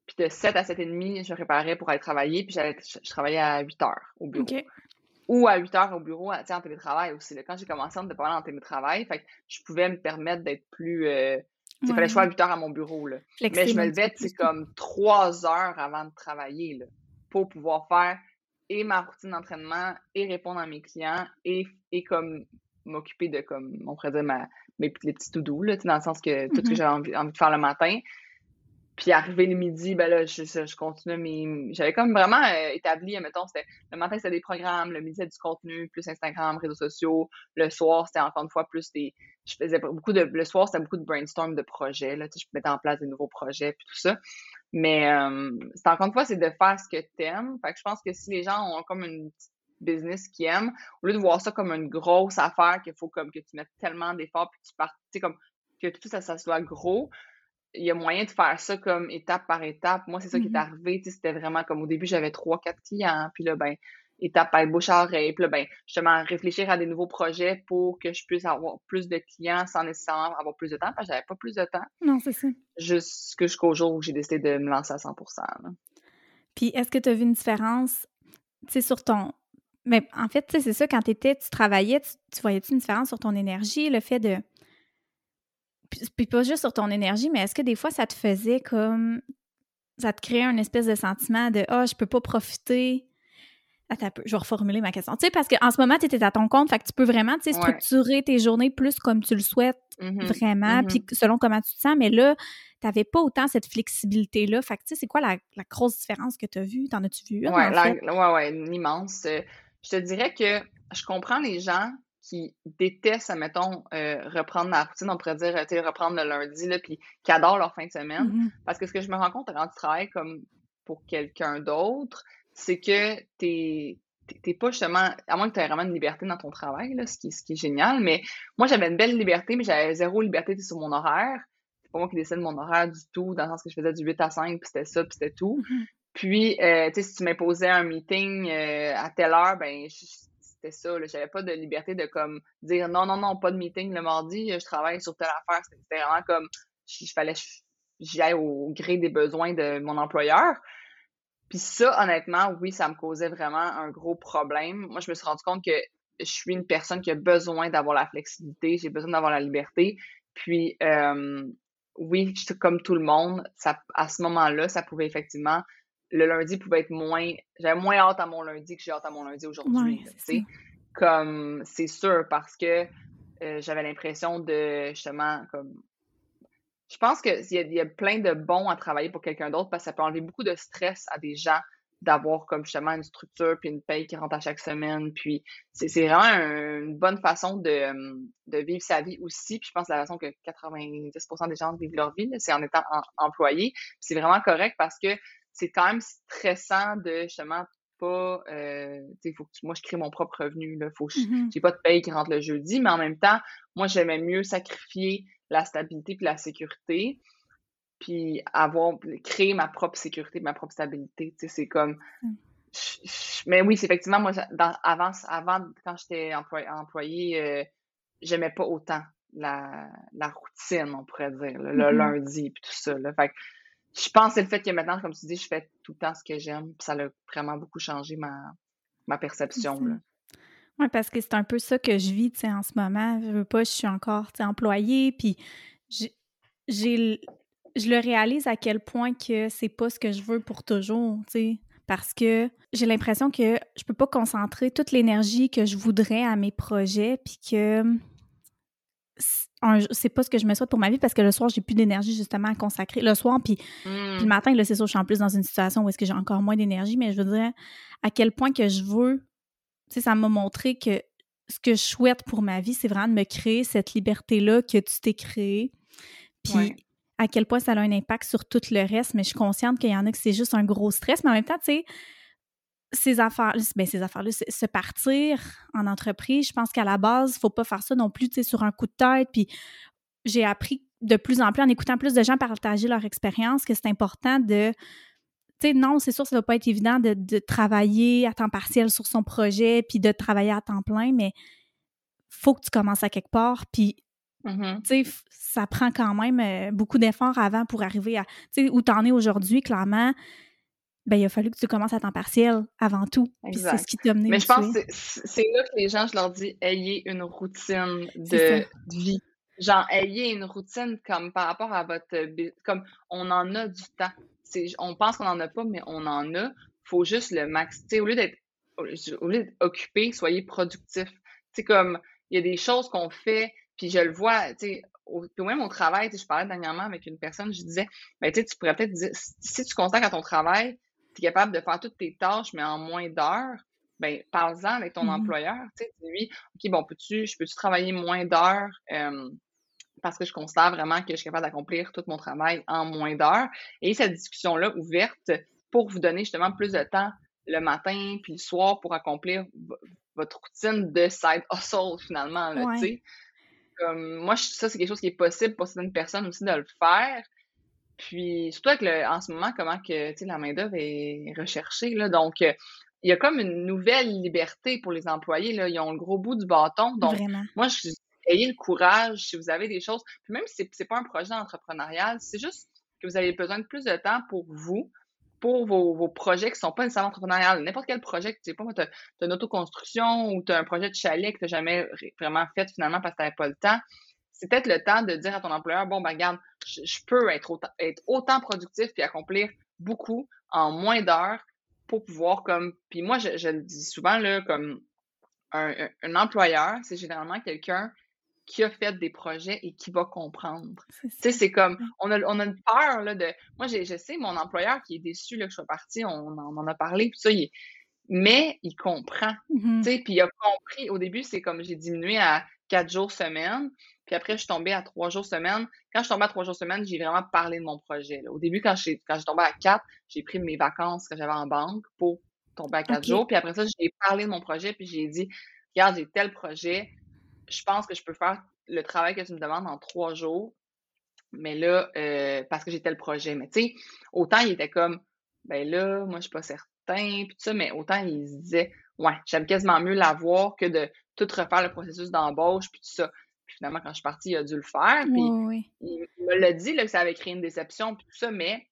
Puis de 7 à 7 et demi, je me préparais pour aller travailler. Puis je, je travaillais à 8 heures au bureau. Ou à 8 heures au bureau, en télétravail aussi. là. Quand j'ai commencé, on était pas mal en télétravail. Fait que je pouvais me permettre d'être plus... Euh, il fallait que je sois à 8 heures à mon bureau. Là. Mais je me levais, comme trois heures avant de travailler, là, pour pouvoir faire et ma routine d'entraînement et répondre à mes clients et, et comme m'occuper de, comme, on pourrait dire, ma, mes, les petits là, tu sais, dans le sens que tout ce que Mhm. j'avais envie, envie de faire le matin. Puis arrivé le midi, ben là, je, je, je continuais mes... J'avais comme vraiment euh, établi, mettons, c'était le matin, c'était des programmes, le midi, c'était du contenu, plus Instagram, réseaux sociaux. Le soir, c'était encore une fois plus des... Je faisais beaucoup de... Le soir, c'était beaucoup de brainstorm de projets, là, je mettais en place des nouveaux projets, puis tout ça. Mais euh, c'est encore une fois, c'est de faire ce que t'aimes. Fait que je pense que si les gens ont comme une petite business qu'ils aiment, au lieu de voir ça comme une grosse affaire qu'il faut comme que tu mettes tellement d'efforts puis que tu partes, tu sais, comme que tout ça, ça soit gros, il y a moyen de faire ça comme étape par étape. Moi, c'est ça qui est Mhm. arrivé. C'était vraiment comme au début, j'avais trois, quatre clients. Puis là, ben, étape par bouche à oreille. Puis là, ben, justement, réfléchir à des nouveaux projets pour que je puisse avoir plus de clients sans nécessairement avoir plus de temps, parce que j'avais pas plus de temps. Non, c'est ça. Jusqu'au jour où j'ai décidé de me lancer à 100 là. Puis est-ce que tu as vu une différence, tu sais, sur ton... Mais en fait, tu sais, c'est ça, quand t'étais, tu travaillais, tu, tu voyais-tu une différence sur ton énergie, le fait de... Puis, puis pas juste sur ton énergie, mais est-ce que des fois, ça te faisait comme... Ça te créait un espèce de sentiment de « Ah, je peux pas profiter... » Attends je vais reformuler ma question. Tu sais, parce qu'en ce moment, tu étais à ton compte, fait que tu peux vraiment, tu sais, Ouais. structurer tes journées plus comme tu le souhaites Mhm. vraiment, mhm. puis selon comment tu te sens, mais là, tu n'avais pas autant cette flexibilité-là. Fait que, tu sais, c'est quoi la, la grosse différence que tu as vue? T'en as-tu vu Ouais, fait? ouais, ouais, une immense. Euh, Je te dirais que je comprends les gens qui détestent, admettons, euh, reprendre la routine, on pourrait dire, tu sais, reprendre le lundi, là, puis qui adorent leur fin de semaine. Mhm. Parce que ce que je me rends compte quand tu travailles comme pour quelqu'un d'autre, c'est que t'es t'es- pas justement, à moins que tu aies vraiment une liberté dans ton travail, là, ce qui, ce qui est génial, mais moi j'avais une belle liberté, mais j'avais zéro liberté sur mon horaire. C'est pas moi qui décide de mon horaire du tout, dans le sens que je faisais du 8 à 5, puis c'était ça, puis c'était tout. Mhm. Puis, euh, tu sais, si tu m'imposais un meeting euh, à telle heure, ben, je- c'était ça. là. J'avais pas de liberté de comme dire non, non, non, pas de meeting le mardi, je travaille sur telle affaire. C'était vraiment comme, il fallait que au gré des besoins de mon employeur. Puis ça, honnêtement, oui, ça me causait vraiment un gros problème. Moi, je me suis rendu compte que je suis une personne qui a besoin d'avoir la flexibilité, j'ai besoin d'avoir la liberté. Puis, euh, oui, comme tout le monde, ça, à ce moment-là, ça pouvait effectivement, le lundi pouvait être moins, j'avais moins hâte à mon lundi que j'ai hâte à mon lundi aujourd'hui. Ouais, comme, c'est sûr, parce que euh, j'avais l'impression de, justement, comme, je pense qu'il y, y, a plein de bons à travailler pour quelqu'un d'autre parce que ça peut enlever beaucoup de stress à des gens d'avoir comme justement une structure puis une paye qui rentre à chaque semaine. Puis c'est vraiment une bonne façon de, de, vivre sa vie aussi. Puis je pense que la façon que 90% des gens vivent leur vie, c'est en étant employé. C'est vraiment correct parce que c'est quand même stressant de justement pas euh, faut que moi je crée mon propre revenu là faut mm-hmm. j'ai pas de paye qui rentre le jeudi mais en même temps moi j'aimais mieux sacrifier la stabilité puis la sécurité puis avoir créer ma propre sécurité, ma propre stabilité. Tu sais, c'est comme. Mm. mais oui, c'est effectivement, moi, avant, avant, quand j'étais employé, employé euh, j'aimais pas autant la, la, routine, on pourrait dire, le, mm-hmm. lundi, puis tout ça. Là. Fait je pense que c'est le fait que maintenant, comme tu dis, je fais tout le temps ce que j'aime, puis ça a vraiment beaucoup changé ma, ma perception. Oui, parce que c'est un peu ça que je vis, tu sais, en ce moment. Je veux pas, je suis encore, tu sais, employée, puis j'ai je le réalise à quel point que c'est pas ce que je veux pour toujours, tu sais. Parce que j'ai l'impression que je peux pas concentrer toute l'énergie que je voudrais à mes projets, puis que c'est pas ce que je me souhaite pour ma vie parce que le soir, j'ai plus d'énergie justement à consacrer. Le soir, puis, le matin, là, c'est sûr, je suis en plus dans une situation où est-ce que j'ai encore moins d'énergie, mais je veux dire à quel point que je veux, tu sais, ça m'a montré que ce que je souhaite pour ma vie, c'est vraiment de me créer cette liberté-là que tu t'es créée. Puis à quel point ça a un impact sur tout le reste, mais je suis consciente qu'il y en a que c'est juste un gros stress, mais en même temps, tu sais, ces affaires, ben ces affaires-là, se partir en entreprise, je pense qu'à la base, il ne faut pas faire ça non plus, tu sais, sur un coup de tête. Puis j'ai appris de plus en plus, en écoutant plus de gens partager leur expérience, que c'est important de. Tu sais, non, c'est sûr, ça ne va pas être évident de, de, travailler à temps partiel sur son projet, puis de travailler à temps plein, mais faut que tu commences à quelque part. Puis Mmh tu sais, ça prend quand même euh, beaucoup d'efforts avant pour arriver à, tu sais, où tu en es aujourd'hui, clairement. Ben, il a fallu que tu commences à temps partiel avant tout. C'est ce qui t'a mené. Mais je pense que c'est là que les gens, je leur dis, ayez une routine de vie. Genre, ayez une routine comme par rapport à votre. Comme on en a du temps. On pense qu'on en a pas, mais on en a. faut juste le max. Tu sais, au lieu d'être au lieu d'être occupé, soyez productif. Tu comme il y a des choses qu'on fait puis je le vois, tu sais, au, même au travail, je parlais dernièrement avec une personne, je disais, ben, tu tu pourrais peut-être dire, si tu constates à ton travail, tu es capable de faire toutes tes tâches, mais en moins d'heures, ben, parle-en avec ton mmh employeur, tu sais, lui, OK, bon, peux-tu, je peux-tu travailler moins d'heures, parce que je constate vraiment que je suis capable d'accomplir tout mon travail en moins d'heures. Et cette discussion-là ouverte pour vous donner justement plus de temps le matin puis le soir pour accomplir votre routine de side hustle finalement, tu sais moi, ça, c'est quelque chose qui est possible pour certaines personnes aussi de le faire. Puis, surtout avec le, en ce moment, comment que la main-d'œuvre est recherchée. Là, donc, euh, il y a comme une nouvelle liberté pour les employés. Là, ils ont le gros bout du bâton. Donc, moi, je ayez le courage si vous avez des choses. Puis même si c'est pas un projet entrepreneurial, c'est juste que vous avez besoin de plus de temps pour vous, pour vos, projets qui ne sont pas nécessairement entrepreneuriales. N'importe quel projet tu sais pas, tu as, une autoconstruction ou tu as un projet de chalet que tu n'as jamais vraiment fait finalement parce que tu n'avais pas le temps, c'est peut-être le temps de dire à ton employeur, bon, ben regarde, je, peux être autant, être autant productif puis accomplir beaucoup en moins d'heures pour pouvoir comme... Puis moi, je, le dis souvent, là, comme un, un employeur, c'est généralement quelqu'un qui a fait des projets et qui va comprendre. Tu sais, c'est comme, on a, on a une peur, là, de... Moi, je sais, mon employeur qui est déçu, là, que je sois partie, on, en a parlé, puis ça, il mais il comprend, mmh tu sais, puis il a compris, au début, c'est comme, j'ai diminué à quatre jours semaine, puis après, je suis tombée à trois jours semaine. Quand je suis tombée à trois jours semaine, j'ai vraiment parlé de mon projet. Là. Au début, quand j'ai quand tombé à quatre, j'ai pris mes vacances que j'avais en banque pour tomber à quatre jours. Puis après ça, j'ai parlé de mon projet, puis j'ai dit, regarde, j'ai tel projet, je pense que je peux faire le travail que tu me demandes en trois jours, mais là, euh, parce que j'ai tel projet. Mais tu sais, autant il était comme, ben là, moi, je suis pas certain, puis tout ça, mais autant il se disait, ouais, j'aime quasiment mieux l'avoir que de tout refaire le processus d'embauche, puis tout ça. Finalement, quand je suis partie, il a dû le faire, puis il, me l'a dit, là, que ça avait créé une déception, puis tout ça, mais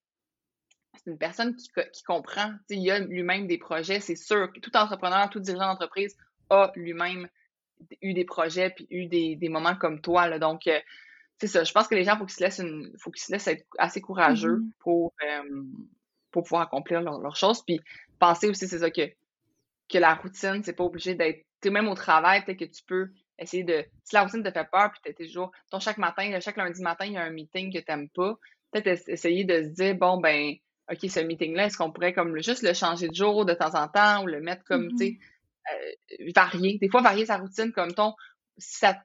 c'est une personne qui, qui comprend. il a lui-même des projets, c'est sûr. Tout entrepreneur, tout dirigeant d'entreprise a lui-même eu des projets puis eu des, moments comme toi. Là. Donc, euh, c'est ça. Je pense que les gens, il faut qu'ils se laissent faut qu'ils se laissent être assez courageux mm-hmm. pour, euh, pour pouvoir accomplir leurs choses. Puis penser aussi, c'est ça, que, que la routine, c'est pas obligé d'être. Même au travail, peut-être que tu peux essayer de. Si la routine te fait peur, puis tu toujours. Ton chaque matin, chaque lundi matin, il y a un meeting que tu n'aimes pas. Peut-être essayer de se dire, bon, ben, OK, ce meeting-là, est-ce qu'on pourrait comme juste le changer de jour de temps en temps ou le mettre comme, tu sais, mm-hmm. euh, varier. Des fois, varier sa routine comme ton, si ça,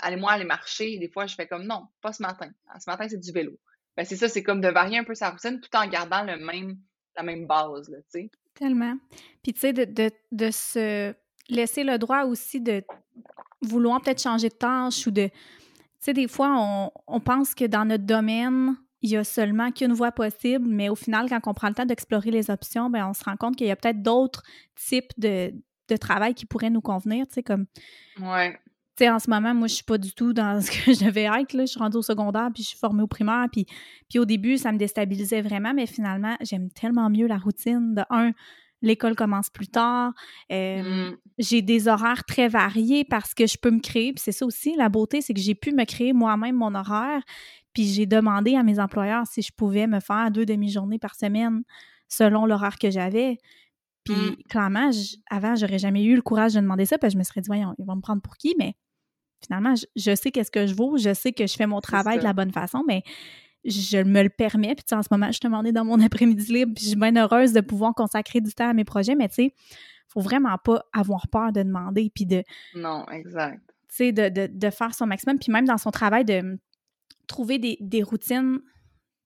allez-moi aller marcher, des fois, je fais comme, non, pas ce matin. Ah, ce matin, c'est du vélo. Ben, c'est ça, c'est comme de varier un peu sa routine tout en gardant le même, la même base, tu sais. Tellement. Puis, tu sais, de, de, de se laisser le droit aussi de vouloir peut-être changer de tâche ou de... Tu sais, des fois, on, on pense que dans notre domaine, il y a seulement qu'une voie possible, mais au final, quand on prend le temps d'explorer les options, ben on se rend compte qu'il y a peut-être d'autres types de, de, travail qui pourraient nous convenir, tu sais, comme... Ouais. Tu sais, en ce moment, moi, je suis pas du tout dans ce que je devais être, là. Je suis rendue au secondaire, puis je suis formée au primaire, puis, puis au début, ça me déstabilisait vraiment, mais finalement, j'aime tellement mieux la routine. De un, l'école commence plus tard. Mmh. J'ai des horaires très variés parce que je peux me créer. Puis c'est ça aussi, la beauté, c'est que j'ai pu me créer moi-même mon horaire. Puis j'ai demandé à mes employeurs si je pouvais me faire deux demi-journées par semaine selon l'horaire que j'avais. Puis mmh. clairement, avant, j'aurais jamais eu le courage de demander ça, parce que je me serais dit, voyons, ils vont me prendre pour qui? Mais finalement, je, sais qu'est-ce que je vaux, je sais que je fais mon travail de la bonne façon, mais je me le permets. Puis en ce moment, je te demandais dans mon après-midi libre, puis je suis bien heureuse de pouvoir consacrer du temps à mes projets, mais tu sais, faut vraiment pas avoir peur de demander, puis de... Non, exact. Tu sais, de, de, de, faire son maximum, puis même dans son travail, de trouver des, des routines.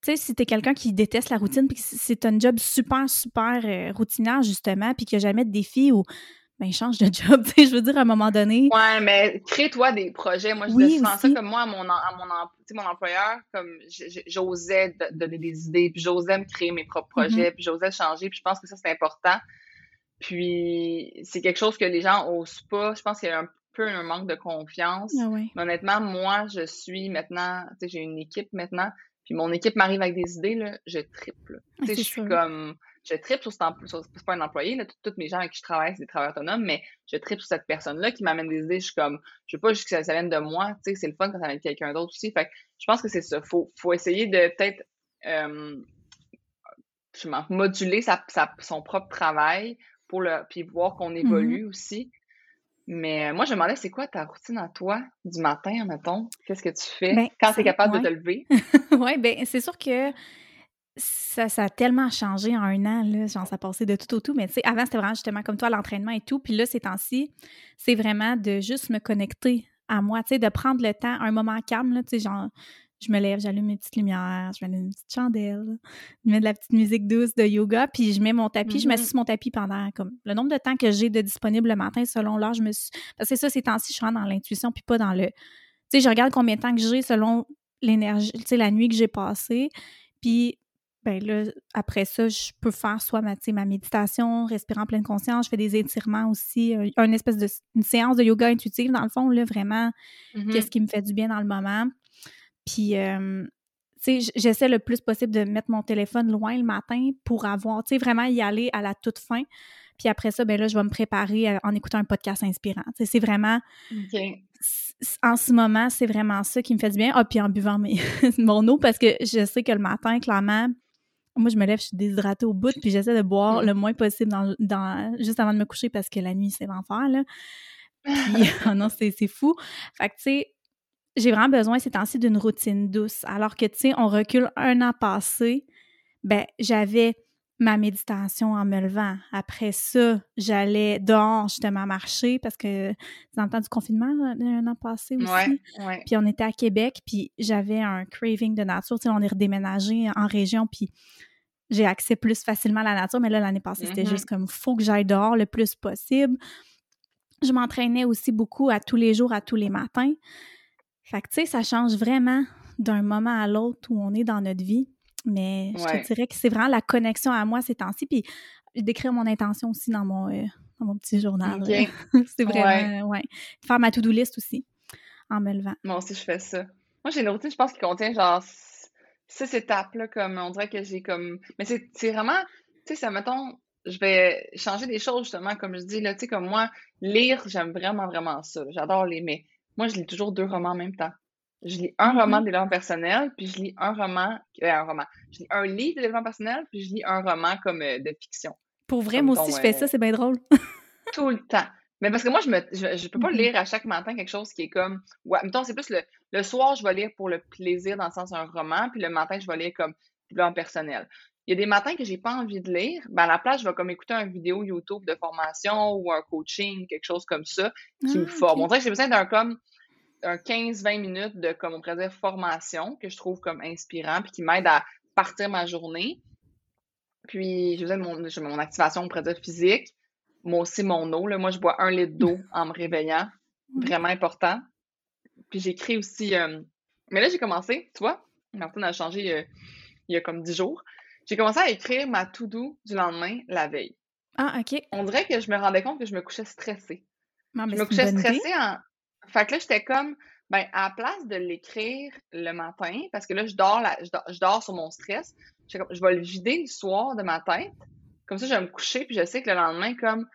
Tu sais, si t'es quelqu'un qui déteste la routine, puis que c'est un job super, super euh, routinaire, justement, puis qu'il n'y a jamais de défi ou ben, change de job, tu sais, je veux dire, à un moment donné. Ouais, mais crée-toi des projets. Moi, je oui, ça comme moi, à mon, à mon, mon employeur, comme j'osais donner des idées, puis j'osais me créer mes propres mm-hmm. projets, puis j'osais changer, puis je pense que ça, c'est important. Puis c'est quelque chose que les gens osent pas. Je pense qu'il y a un peu un manque de confiance. Ah mais honnêtement, moi, je suis maintenant, tu sais, j'ai une équipe maintenant, puis mon équipe m'arrive avec des idées, là, je triple. Ah, tu sais, je suis comme je tripe sur, sur c'est pas un employé, là, toutes mes gens avec qui je travaille, c'est des travailleurs autonomes, mais je tripe sur cette personne-là qui m'amène des idées. Je suis comme, je veux pas juste que ça, vienne de moi, tu sais, c'est le fun quand ça vient de quelqu'un d'autre aussi. Fait que je pense que c'est ça. Faut, faut essayer de peut-être euh, moduler sa, son propre travail pour le, puis voir qu'on mm-hmm. évolue aussi. Mais moi, je me demandais, c'est quoi ta routine à toi du matin, mettons? Qu'est-ce que tu fais ben, quand tu es capable de te lever? oui, bien, c'est sûr que ça, ça a tellement changé en un an, là. Genre, ça passé de tout au tout. Mais tu sais, avant, c'était vraiment justement comme toi, l'entraînement et tout. Puis là, ces temps-ci, c'est vraiment de juste me connecter à moi, tu sais, de prendre le temps, un moment calme, là, tu sais, genre, je me lève, j'allume mes petites lumières, je mets une petite chandelle, je mets de la petite musique douce de yoga, puis je mets mon tapis, je mm-hmm. sur mon tapis pendant comme le nombre de temps que j'ai de disponible le matin selon l'heure, je me suis... Parce que ça, ces temps-ci, je rentre dans l'intuition, puis pas dans le... Tu sais, je regarde combien de temps que j'ai selon l'énergie, tu sais, la nuit que j'ai passée, puis ben là, après ça, je peux faire soit ma, ma méditation, respirer en pleine conscience, je fais des étirements aussi, euh, une espèce de une séance de yoga intuitive, dans le fond, là, vraiment, mmh qu'est-ce qui me fait du bien dans le moment. Puis, tu sais, j'essaie le plus possible de mettre mon téléphone loin le matin pour avoir, tu sais, vraiment y aller à la toute fin. Puis après ça, ben là, je vais me préparer euh, en écoutant un podcast inspirant. Tu sais, c'est vraiment... En ce moment, c'est vraiment ça qui me fait du bien. Ah, puis en buvant mes, mon eau, parce que je sais que le matin, clairement, moi, je me lève, je suis déshydratée au bout, puis j'essaie de boire le moins possible dans, juste avant de me coucher parce que la nuit, c'est l'enfer, là. Puis, oh non, c'est fou. Fait que, tu sais, j'ai vraiment besoin ces temps-ci d'une routine douce. Alors que, tu sais, on recule un an passé, ben, j'avais ma méditation en me levant. Après ça, j'allais dehors justement marcher parce que dans le temps du confinement un an passé aussi. Puis on était à Québec, puis j'avais un craving de nature. Tu sais, on est redéménagé en région, puis j'ai accès plus facilement à la nature. Mais là, l'année passée, c'était mm-hmm. juste comme faut que j'aille dehors le plus possible. Je m'entraînais aussi beaucoup à tous les jours, à tous les matins. Fait que, tu sais, ça change vraiment d'un moment à l'autre où on est dans notre vie. Mais je te dirais que c'est vraiment la connexion à moi ces temps-ci. Puis d'écrire mon intention aussi dans mon, euh, mon petit journal. c'est vraiment, ouais. Faire ma to-do list aussi en me levant. Moi aussi, je fais ça. Moi, j'ai une routine, je pense, qui contient genre six étapes, là, comme on dirait que j'ai comme. Mais c'est vraiment, tu sais, ça, mettons, je vais changer des choses, justement, comme je dis, là, tu sais, comme moi, lire, j'aime vraiment, vraiment ça. J'adore les, mais moi, je lis toujours deux romans en même temps. Je lis un roman Mhm. de développement personnel, puis je lis un roman, euh, un roman. Je lis un livre de développement personnel, puis je lis un roman comme euh, de fiction. Pour vrai, Comme moi aussi, je fais euh, ça, c'est bien drôle. tout le temps. Mais parce que moi, je me, je, je peux pas Mhm. lire à chaque matin quelque chose qui est comme, ouais, mettons, c'est plus le, le soir, je vais lire pour le plaisir dans le sens d'un roman, puis le matin, je vais lire comme développement personnel. Il y a des matins que j'ai pas envie de lire, ben à la place, je vais comme écouter une vidéo YouTube de formation ou un coaching, quelque chose comme ça, qui me Ah, forme. ok. On dirait que j'ai besoin d'un comme un 15-20 minutes de, comme on pourrait dire, formation que je trouve comme inspirant, puis qui m'aide à partir ma journée. Puis, besoin de mon, mon activation, on pourrait dire, physique. Moi aussi, mon eau. Là. Moi, je bois un litre d'eau en me réveillant. Vraiment important. Puis, j'écris aussi. euh, Mais là, j'ai commencé, tu vois, Martine a changé euh, il y a comme 10 jours. J'ai commencé à écrire ma to-do du lendemain la veille. Ah, OK. On dirait que je me rendais compte que je me couchais stressée. Non, mais Je me c'est une couchais stressée en. Fait que là, j'étais comme, ben, à la place de l'écrire le matin, parce que là, je dors, la- je dors, je dors sur mon stress, comme, je vais le vider le soir de ma tête. Comme ça, je vais me coucher, puis je sais que le lendemain, comme,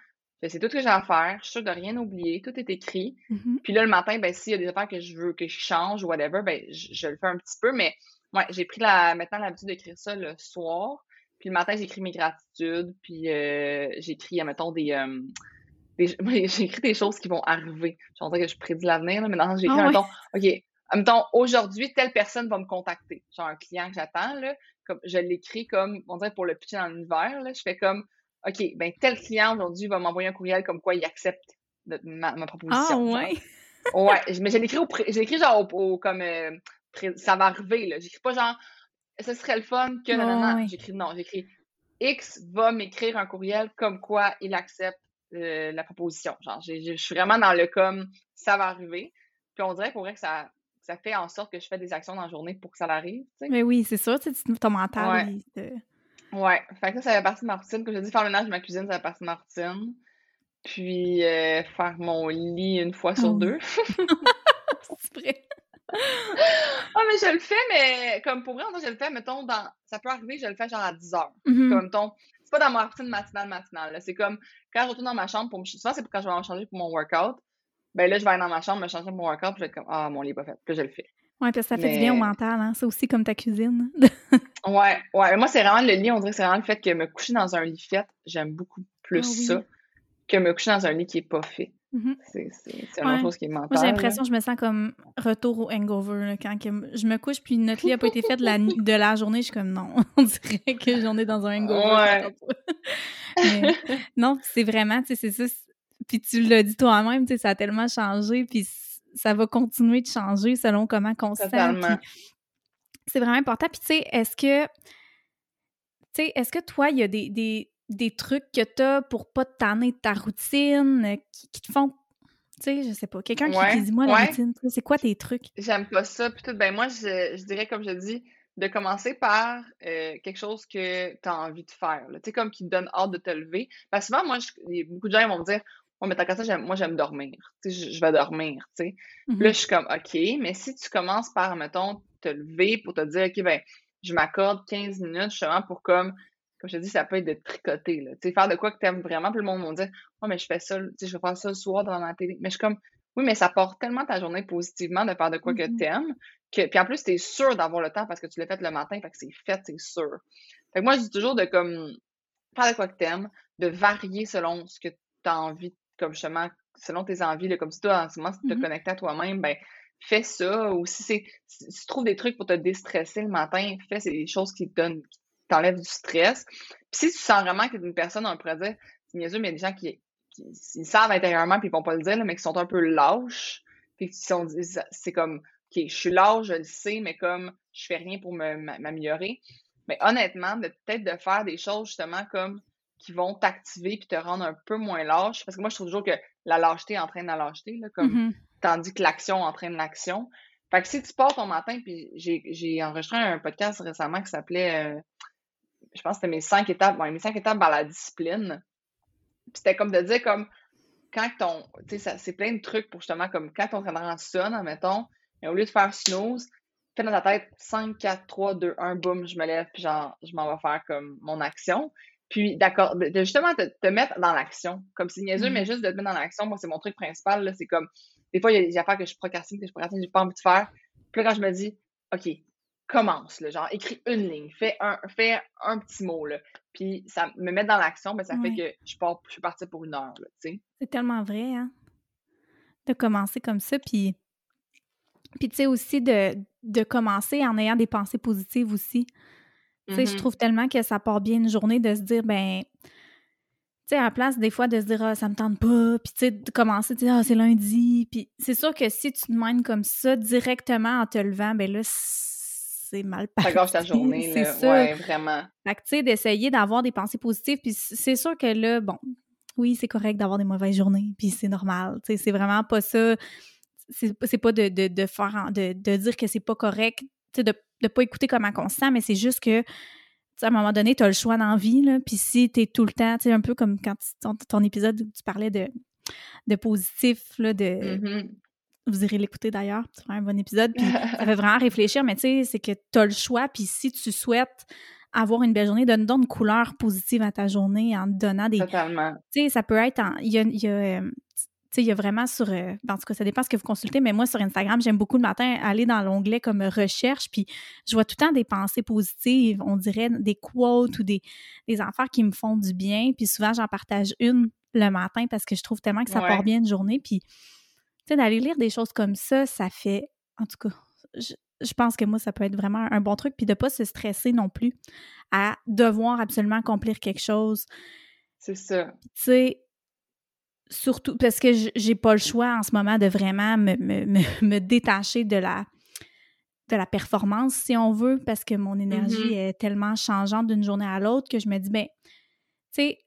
je sais tout ce que j'ai à faire, je suis sûre de rien oublier, tout est écrit. Mhm. Puis là, le matin, ben, s'il y a des affaires que je veux que je change ou whatever, ben, je, je le fais un petit peu, mais ouais, j'ai pris la, maintenant l'habitude d'écrire ça le soir. Puis le matin, j'écris mes gratitudes, puis euh, j'écris, mettons, des, euh, j'écris des choses qui vont arriver. Je dirais que je prédis l'avenir, là, mais dans le sens, j'écris, ouais. mettons, OK, mettons, aujourd'hui, telle personne va me contacter. Genre un client que j'attends, comme, je l'écris comme, on dirait pour le pitcher dans l'univers, là, je fais comme, OK, ben, tel client aujourd'hui va m'envoyer un courriel comme quoi il accepte de- ma, ma proposition. Ah, ouais? Ouais, mais je l'écris au, l'écris genre au, au- comme euh, ça va arriver là. J'écris pas genre ce serait le fun que Ouais, nanana. ouais. J'écris non, j'écris X va m'écrire un courriel comme quoi il accepte euh, la proposition. Genre, je suis vraiment dans le comme ça va arriver. Puis on dirait pour vrai que ça ça fait en sorte que je fais des actions dans la journée pour que ça arrive. Mais oui, c'est sûr, ton mental, Ouais. te- Ouais, fait que ça, ça fait partie de ma routine. Comme je dis, faire le ménage de ma cuisine, ça fait partie de ma routine. Puis euh, faire mon lit une fois sur Oh. deux. C'est vrai. Ah, mais je le fais, mais comme pour vrai, je le fais, mettons, dans. Ça peut arriver, je le fais genre à 10 heures. Mhm. Comme, mettons, c'est pas dans ma routine matinale, matinale. C'est comme quand je retourne dans ma chambre pour me. Souvent, c'est quand je vais me changer pour mon workout. Ben là, je vais aller dans ma chambre, me changer pour mon workout, puis je vais être comme, ah, mon lit est pas fait. Puis là, je le fais. Ouais, parce que ça fait du bien au mental, hein. C'est aussi comme ta cuisine. Ouais, ouais. Mais moi, c'est vraiment le lit, on dirait que c'est vraiment le fait que me coucher dans un lit fait, j'aime beaucoup plus Ah oui. ça que me coucher dans un lit qui est pas fait. Mhm. C'est Ouais. chose qui est mentale. Moi, j'ai l'impression que je me sens comme retour au hangover. là, quand je me couche, puis notre lit n'a pas été fait de la, de la journée, je suis comme non. On dirait que j'en ai dans un hangover. Ouais. Mais non, c'est vraiment, tu sais, c'est ça. Puis tu l'as dit toi-même, tu sais, ça a tellement changé, puis ça va continuer de changer selon comment on se sent. C'est vraiment important. Puis tu sais, est-ce que, tu sais, est-ce que toi, il y a des, des, des trucs que tu as pour pas te tanner de ta routine, euh, qui, qui te font, tu sais, je sais pas, quelqu'un qui, Ouais, qui dit, moi, la ouais. routine, c'est quoi tes trucs? J'aime pas ça. Puis tout, ben moi, je, je dirais, comme je dis, de commencer par euh, quelque chose que tu as envie de faire. Tu sais, comme qui te donne hâte de te lever. Parce que souvent, moi, je- beaucoup de gens ils vont me dire Oh, mais tant qu'à ça, moi, j'aime dormir. Tu sais, je, je vais dormir. Tu sais. Là, Mhm. je suis comme OK, mais si tu commences par, mettons, te lever pour te dire OK, ben, je m'accorde 15 minutes justement pour comme. Comme je te dis, ça peut être de tricoter. Là. Tu sais, faire de quoi que tu aimes vraiment. Puis le monde va dire Oh, mais je fais ça, tu sais, je vais faire ça le soir devant ma télé. Mais je suis comme Oui, mais ça porte tellement ta journée positivement de faire de quoi que Mhm. t'aimes. Que, puis en plus, t'es sûr d'avoir le temps parce que tu l'as fait le matin, fait que c'est fait, c'est sûr. Fait que moi, je dis toujours de comme faire de quoi que t'aimes, de varier selon ce que tu as envie, comme justement, selon tes envies, là, comme si toi, en ce moment, si tu te Mhm. connectes à toi-même, ben fais ça. Ou si c'est si tu trouves des trucs pour te déstresser le matin, fais des choses qui te donnent, qui t'enlèvent du stress. Puis si tu sens vraiment que une personne, on pourrait dire, c'est niaiseux, mais il y a des gens qui, qui ils savent intérieurement puis ils vont pas le dire, là, mais qui sont un peu lâches. Puis qui sont, c'est comme, OK, je suis lâche, je le sais, mais comme je fais rien pour m'améliorer. Mais honnêtement, de peut-être de faire des choses justement comme qui vont t'activer puis te rendre un peu moins lâche. Parce que moi, je trouve toujours que la lâcheté entraîne la lâcheté, là, comme, Mhm. tandis que l'action entraîne l'action. Fait que si tu pars ton matin, puis j'ai j'ai enregistré un podcast récemment qui s'appelait, euh, je pense que c'était mes cinq étapes, ouais, mes cinq étapes vers la discipline. Puis c'était comme de dire comme quand ton, tu sais, c'est plein de trucs pour justement comme quand ton cadran sonne, admettons, et au lieu de faire snooze, fais dans ta tête 5, 4, 3, 2, 1, boum, je me lève, puis genre, je m'en vais faire comme mon action. Puis, d'accord, de, justement te, te, mettre dans l'action. Comme si niaiseux, mais mm-hmm. juste de te mettre dans l'action, moi, c'est mon truc principal. C'est comme, des fois, il y a des affaires que je procrastine, que je procrastine, j'ai pas envie de faire. Puis là, quand je me dis, OK, commence, là, genre, écris une ligne, fais un, fais un petit mot, là. Puis ça me met dans l'action, mais ça fait que je, pars, je suis partie pour une heure, tu sais. C'est tellement vrai, hein? De commencer comme ça, puis... Puis, tu sais, aussi de, de commencer en ayant des pensées positives aussi. Tu sais, je mm-hmm. trouve tellement que ça part bien une journée de se dire, ben, tu sais, à la place des fois de se dire, ah, ça me tente pas, puis tu sais, de commencer, tu sais, ah, c'est lundi. Puis c'est sûr que si tu te mènes comme ça directement en te levant, ben là, c'est mal passé. Ça gâche ta journée, là. Ça. Ouais, vraiment. Fait que, tu sais, d'essayer d'avoir des pensées positives. Puis c'est sûr que là, bon, oui, c'est correct d'avoir des mauvaises journées, puis c'est normal. Tu sais, c'est vraiment pas ça. C'est pas de, de, de faire, de, de dire que c'est pas correct, tu sais, de de pas écouter comme constant, mais c'est juste que à un moment donné, tu as le choix d'envie, là. Puis si tu es tout le temps, tu sais, un peu comme quand ton, épisode où tu parlais de, de positif, là, de. Mm-hmm. Vous irez l'écouter d'ailleurs, c'est un bon épisode. Puis ça fait vraiment réfléchir, mais tu sais, c'est que tu as le choix. Puis si tu souhaites avoir une belle journée, donne donc une couleur positive à ta journée en te donnant des. Totalement. Tu sais, ça peut être. Il y a, y a euh, il y a vraiment sur. Euh, en tout cas, ça dépend ce que vous consultez, mais moi, sur Instagram, j'aime beaucoup le matin aller dans l'onglet comme recherche, puis je vois tout le temps des pensées positives, on dirait des quotes ou des, des affaires qui me font du bien. Puis souvent, j'en partage une le matin parce que je trouve tellement que ça part bien une journée. Puis, tu sais, d'aller lire des choses comme ça, ça fait. En tout cas, je, je pense que moi, ça peut être vraiment un bon truc. Puis de ne pas se stresser non plus à devoir absolument accomplir quelque chose. C'est ça. Tu sais, surtout parce que j'ai pas le choix en ce moment de vraiment me, me, détacher de la, de la performance, si on veut, parce que mon énergie mm-hmm. est tellement changeante d'une journée à l'autre que je me dis, ben, tu sais,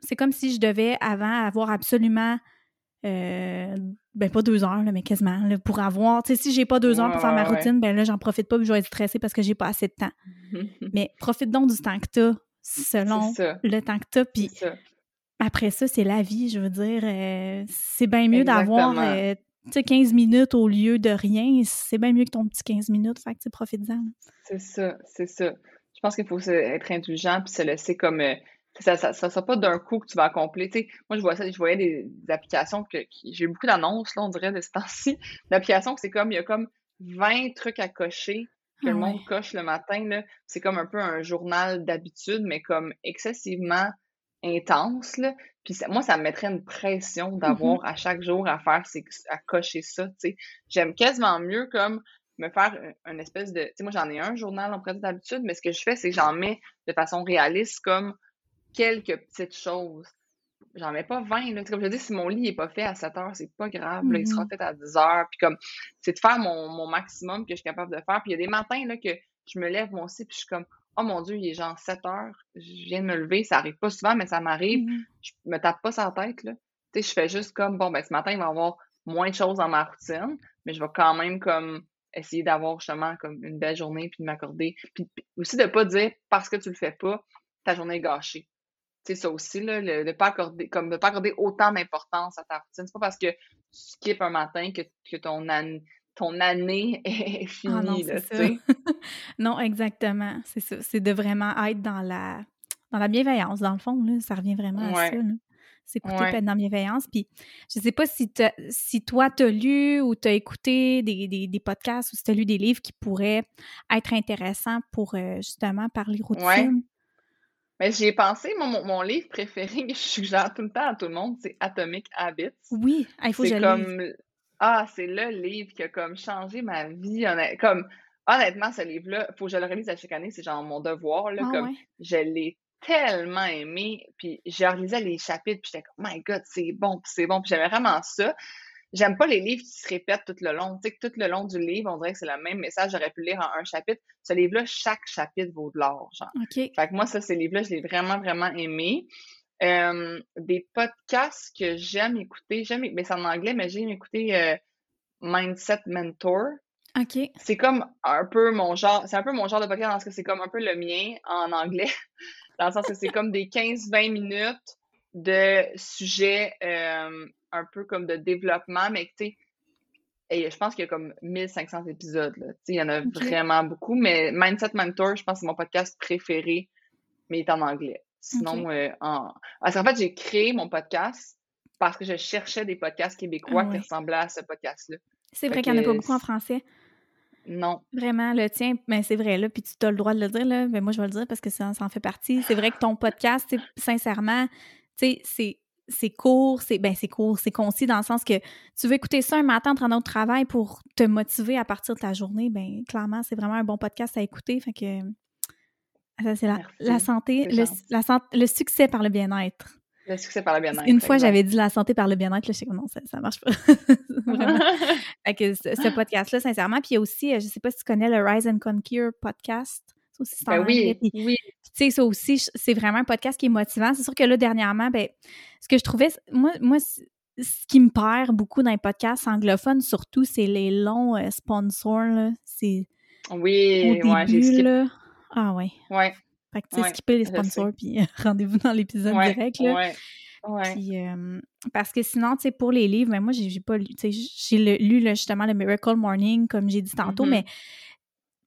c'est comme si je devais avant avoir absolument, euh, ben pas deux heures, mais quasiment, pour avoir, tu sais, si j'ai pas deux heures pour faire ma routine, ben là, j'en profite pas puis je vais être stressée parce que j'ai pas assez de temps. mais profite donc du temps que t'as selon le temps que t'as, puis après ça, c'est la vie, je veux dire. Euh, c'est bien mieux d'avoir euh, 15 minutes au lieu de rien. C'est bien mieux que ton petit 15 minutes. Fait que tu profites-en. C'est ça, c'est ça. Je pense qu'il faut être indulgent puis se laisser comme. Euh, ça ne sera pas d'un coup que tu vas accomplir. moi, je vois ça, je voyais des, applications que, j'ai eu beaucoup d'annonces, là, on dirait, de ce temps-ci. D'applications que c'est comme, il y a comme 20 trucs à cocher que le ah monde coche le matin. C'est comme un peu un journal d'habitude, mais comme excessivement intense, là. Puis moi, ça me mettrait une pression d'avoir à chaque jour à faire, à cocher ça, tu sais. J'aime quasiment mieux comme me faire une espèce de... Tu sais, moi, j'en ai un journal en pratique d'habitude, mais ce que je fais, c'est que j'en mets de façon réaliste comme quelques petites choses. J'en mets pas 20, là. Comme je dis, si mon lit n'est pas fait à 7 heures, c'est pas grave, là, il sera mmh fait à 10 heures. Puis comme, c'est de faire mon, mon maximum que je suis capable de faire. Puis il y a des matins, là, que je me lève, moi aussi, puis je suis comme, oh mon Dieu, il est genre 7 heures, je viens de me lever, ça arrive pas souvent, mais ça m'arrive, mmh je me tape pas sa tête, là. Tu sais, je fais juste comme, bon, ben ce matin, il va y avoir moins de choses dans ma routine, mais je vais quand même comme essayer d'avoir justement comme une belle journée puis de m'accorder. Puis, aussi de pas dire parce que tu le fais pas, ta journée est gâchée. Sais, ça aussi, là, de pas accorder, comme de pas accorder autant d'importance à ta routine. C'est pas parce que tu skippes un matin que, que ton, ton année est finie. Ah non, là, non, exactement. C'est ça. C'est de vraiment être dans la, dans la bienveillance, dans le fond. Là. Ça revient vraiment à ça. C'est écouter ouais. être dans la bienveillance. Puis je sais pas si, si toi, tu as lu ou tu as écouté des, des, des, podcasts ou si tu as lu des livres qui pourraient être intéressants pour euh, justement parler routine. Mais j'y ai pensé, mon, mon, livre préféré que je suggère tout le temps à tout le monde, c'est Atomic Habits. Oui, il faut que je comme ah, c'est le livre qui a comme changé ma vie. Comme, honnêtement, ce livre-là, faut que je le relise à chaque année, c'est genre mon devoir. Là, ah comme, Je l'ai tellement aimé. Puis j'ai relisé les chapitres, puis j'étais comme, my God, c'est bon, c'est bon. Puis j'aimais vraiment ça. J'aime pas les livres qui se répètent tout le long. Tu sais, tout le long du livre, on dirait que c'est le même message. J'aurais pu lire en un chapitre. Ce livre-là, chaque chapitre vaut de l'or. Genre. Fait que moi, ça, ces livres-là, je l'ai vraiment, vraiment aimé des podcasts que j'aime écouter, j'aime, mais c'est en anglais, mais j'aime écouter euh, Mindset Mentor. OK. C'est comme un peu mon genre, c'est un peu mon genre de podcast parce que c'est comme un peu le mien en anglais, dans le sens que c'est comme des 15-20 minutes de sujets un peu comme de développement, mais tu sais, Et je pense qu'il y a comme 1500 épisodes. Là. Il y en a vraiment beaucoup, mais Mindset Mentor, je pense que c'est mon podcast préféré, mais il est en anglais. Sinon, euh, en... Parce qu'en fait, j'ai créé mon podcast parce que je cherchais des podcasts québécois qui ressemblaient à ce podcast-là. C'est vrai qu'il n'y en a pas beaucoup en français. Non. Vraiment, le tien, mais c'est vrai, là, puis tu as le droit de le dire, là, mais moi, je vais le dire parce que ça, ça en fait partie. C'est vrai que ton podcast, sincèrement, tu sais, c'est court, c'est ben c'est court, c'est concis dans le sens que tu veux écouter ça un matin en train de travail pour te motiver à partir de ta journée, ben clairement, c'est vraiment un bon podcast à écouter. Fait que ça, c'est la, la, santé, le, la, le succès par le bien-être. Le succès par le bien-être. Une fois, j'avais dit la santé par le bien-être. Là, je sais que non, ça, ça marche pas. fait que ce, podcast-là, sincèrement. Puis il y a aussi, euh, je sais pas si tu connais le Rise and Conquer podcast. Aussi, ben oui, oui. Tu sais, ça aussi, c'est vraiment un podcast qui est motivant. C'est sûr que là, dernièrement, ben, ce que je trouvais, moi, moi ce qui me perd beaucoup dans les podcasts anglophones, surtout, c'est les longs euh, sponsors. C'est. Oui, ouais, j'ai Ah, ouais. Ouais. Fait que, tu sais, skipper les sponsors, puis rendez-vous dans l'épisode direct, là. Ouais. Ouais. Puis, parce que sinon, tu sais, pour les livres, mais ben, moi, j'ai pas lu, tu sais, j'ai lu justement le Miracle Morning, comme j'ai dit tantôt, mm-hmm. mais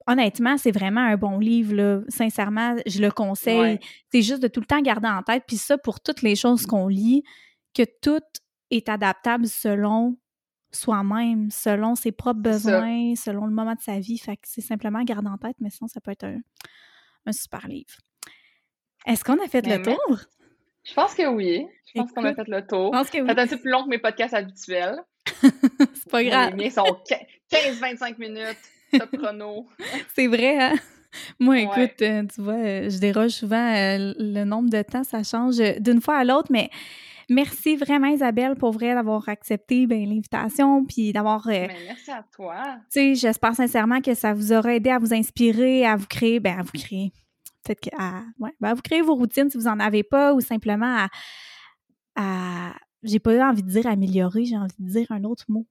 honnêtement, c'est vraiment un bon livre, là. Sincèrement, je le conseille. C'est juste de tout le temps garder en tête, puis ça, pour toutes les choses qu'on lit, que tout est adaptable selon soi-même, selon ses propres besoins, selon le moment de sa vie. Fait que c'est simplement garder en tête, mais sinon, ça peut être un, un super livre. Est-ce qu'on a fait le tour? Je pense que oui. Je pense qu'on a fait le tour. Je pense que oui. C'est un peu plus long que mes podcasts habituels. c'est pas grave. Les miens sont 15-25 minutes, top chrono. c'est vrai, hein? Moi, écoute, euh, tu vois, euh, je déroge souvent euh, le nombre de temps, ça change d'une fois à l'autre, mais merci vraiment, Isabelle, pour vrai, d'avoir accepté ben, l'invitation, puis d'avoir... Ben, merci à toi. Tu sais, j'espère sincèrement que ça vous aura aidé à vous inspirer, à vous créer, ben, à vous créer, peut-être à, ouais, ben, vous créer vos routines si vous n'en avez pas, ou simplement à, à j'ai pas envie de dire améliorer, j'ai envie de dire un autre mot.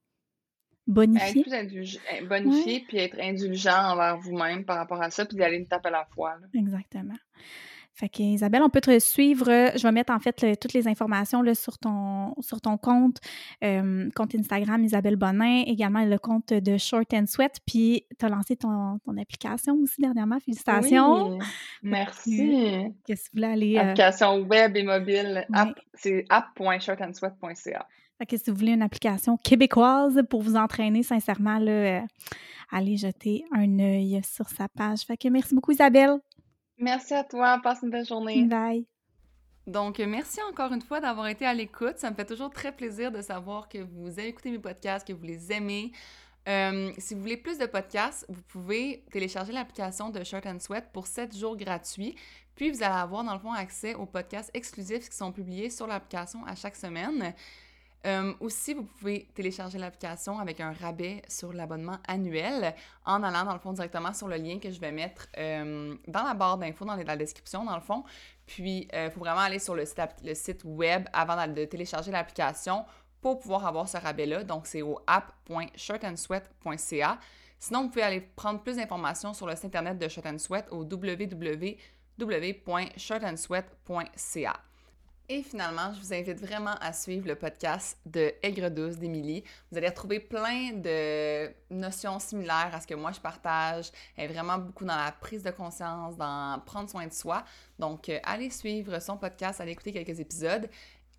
Bonifier. Être plus eh, bonifier, puis être indulgent envers vous-même par rapport à ça, puis d'aller une tape à la fois. Exactement. Fait que, Isabelle, on peut te suivre. Je vais mettre en fait toutes les informations là, sur, ton, sur ton compte, euh, compte Instagram Isabelle Bonin, également le compte de Short and Sweat. Puis, tu as lancé ton, ton, application aussi dernièrement. Félicitations. merci. Qu'est-ce que vous voulez aller. Euh, application web et mobile. C'est app.shortandsweat.ca. Fait que si vous voulez une application québécoise pour vous entraîner, sincèrement, là, allez jeter un œil sur sa page. Fait que merci beaucoup, Isabelle. Merci à toi. Passe une belle journée. Bye. Donc, merci encore une fois d'avoir été à l'écoute. Ça me fait toujours très plaisir de savoir que vous avez écouté mes podcasts, que vous les aimez. Euh, si vous voulez plus de podcasts, vous pouvez télécharger l'application de Shirt and Sweat pour 7 jours gratuits. Puis, vous allez avoir, dans le fond, accès aux podcasts exclusifs qui sont publiés sur l'application à chaque semaine. Euh, aussi, vous pouvez télécharger l'application avec un rabais sur l'abonnement annuel en allant, dans le fond, directement sur le lien que je vais mettre euh, dans la barre d'infos, dans la description, dans le fond. Puis, il euh, faut vraiment aller sur le site, le site web avant de télécharger l'application pour pouvoir avoir ce rabais-là. Donc, c'est au app.shirtandsweat.ca. Sinon, vous pouvez aller prendre plus d'informations sur le site internet de Shirt Sweat au www.shirtandsweat.ca. Et finalement, je vous invite vraiment à suivre le podcast de Aigre douce d'Émilie. Vous allez retrouver plein de notions similaires à ce que moi je partage. Elle est vraiment beaucoup dans la prise de conscience, dans prendre soin de soi. Donc, euh, allez suivre son podcast, allez écouter quelques épisodes.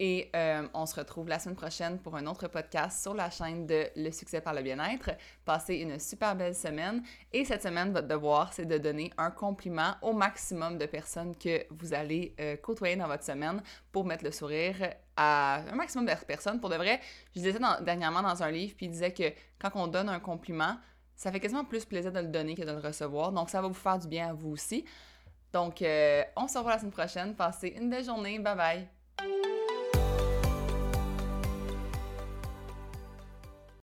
Et euh, on se retrouve la semaine prochaine pour un autre podcast sur la chaîne de Le succès par le bien-être. Passez une super belle semaine. Et cette semaine, votre devoir, c'est de donner un compliment au maximum de personnes que vous allez euh, côtoyer dans votre semaine pour mettre le sourire à un maximum de personnes. Pour de vrai, je disais dernièrement dans un livre, puis il disait que quand on donne un compliment, ça fait quasiment plus plaisir de le donner que de le recevoir. Donc, ça va vous faire du bien à vous aussi. Donc, euh, on se revoit la semaine prochaine. Passez une belle journée. Bye bye.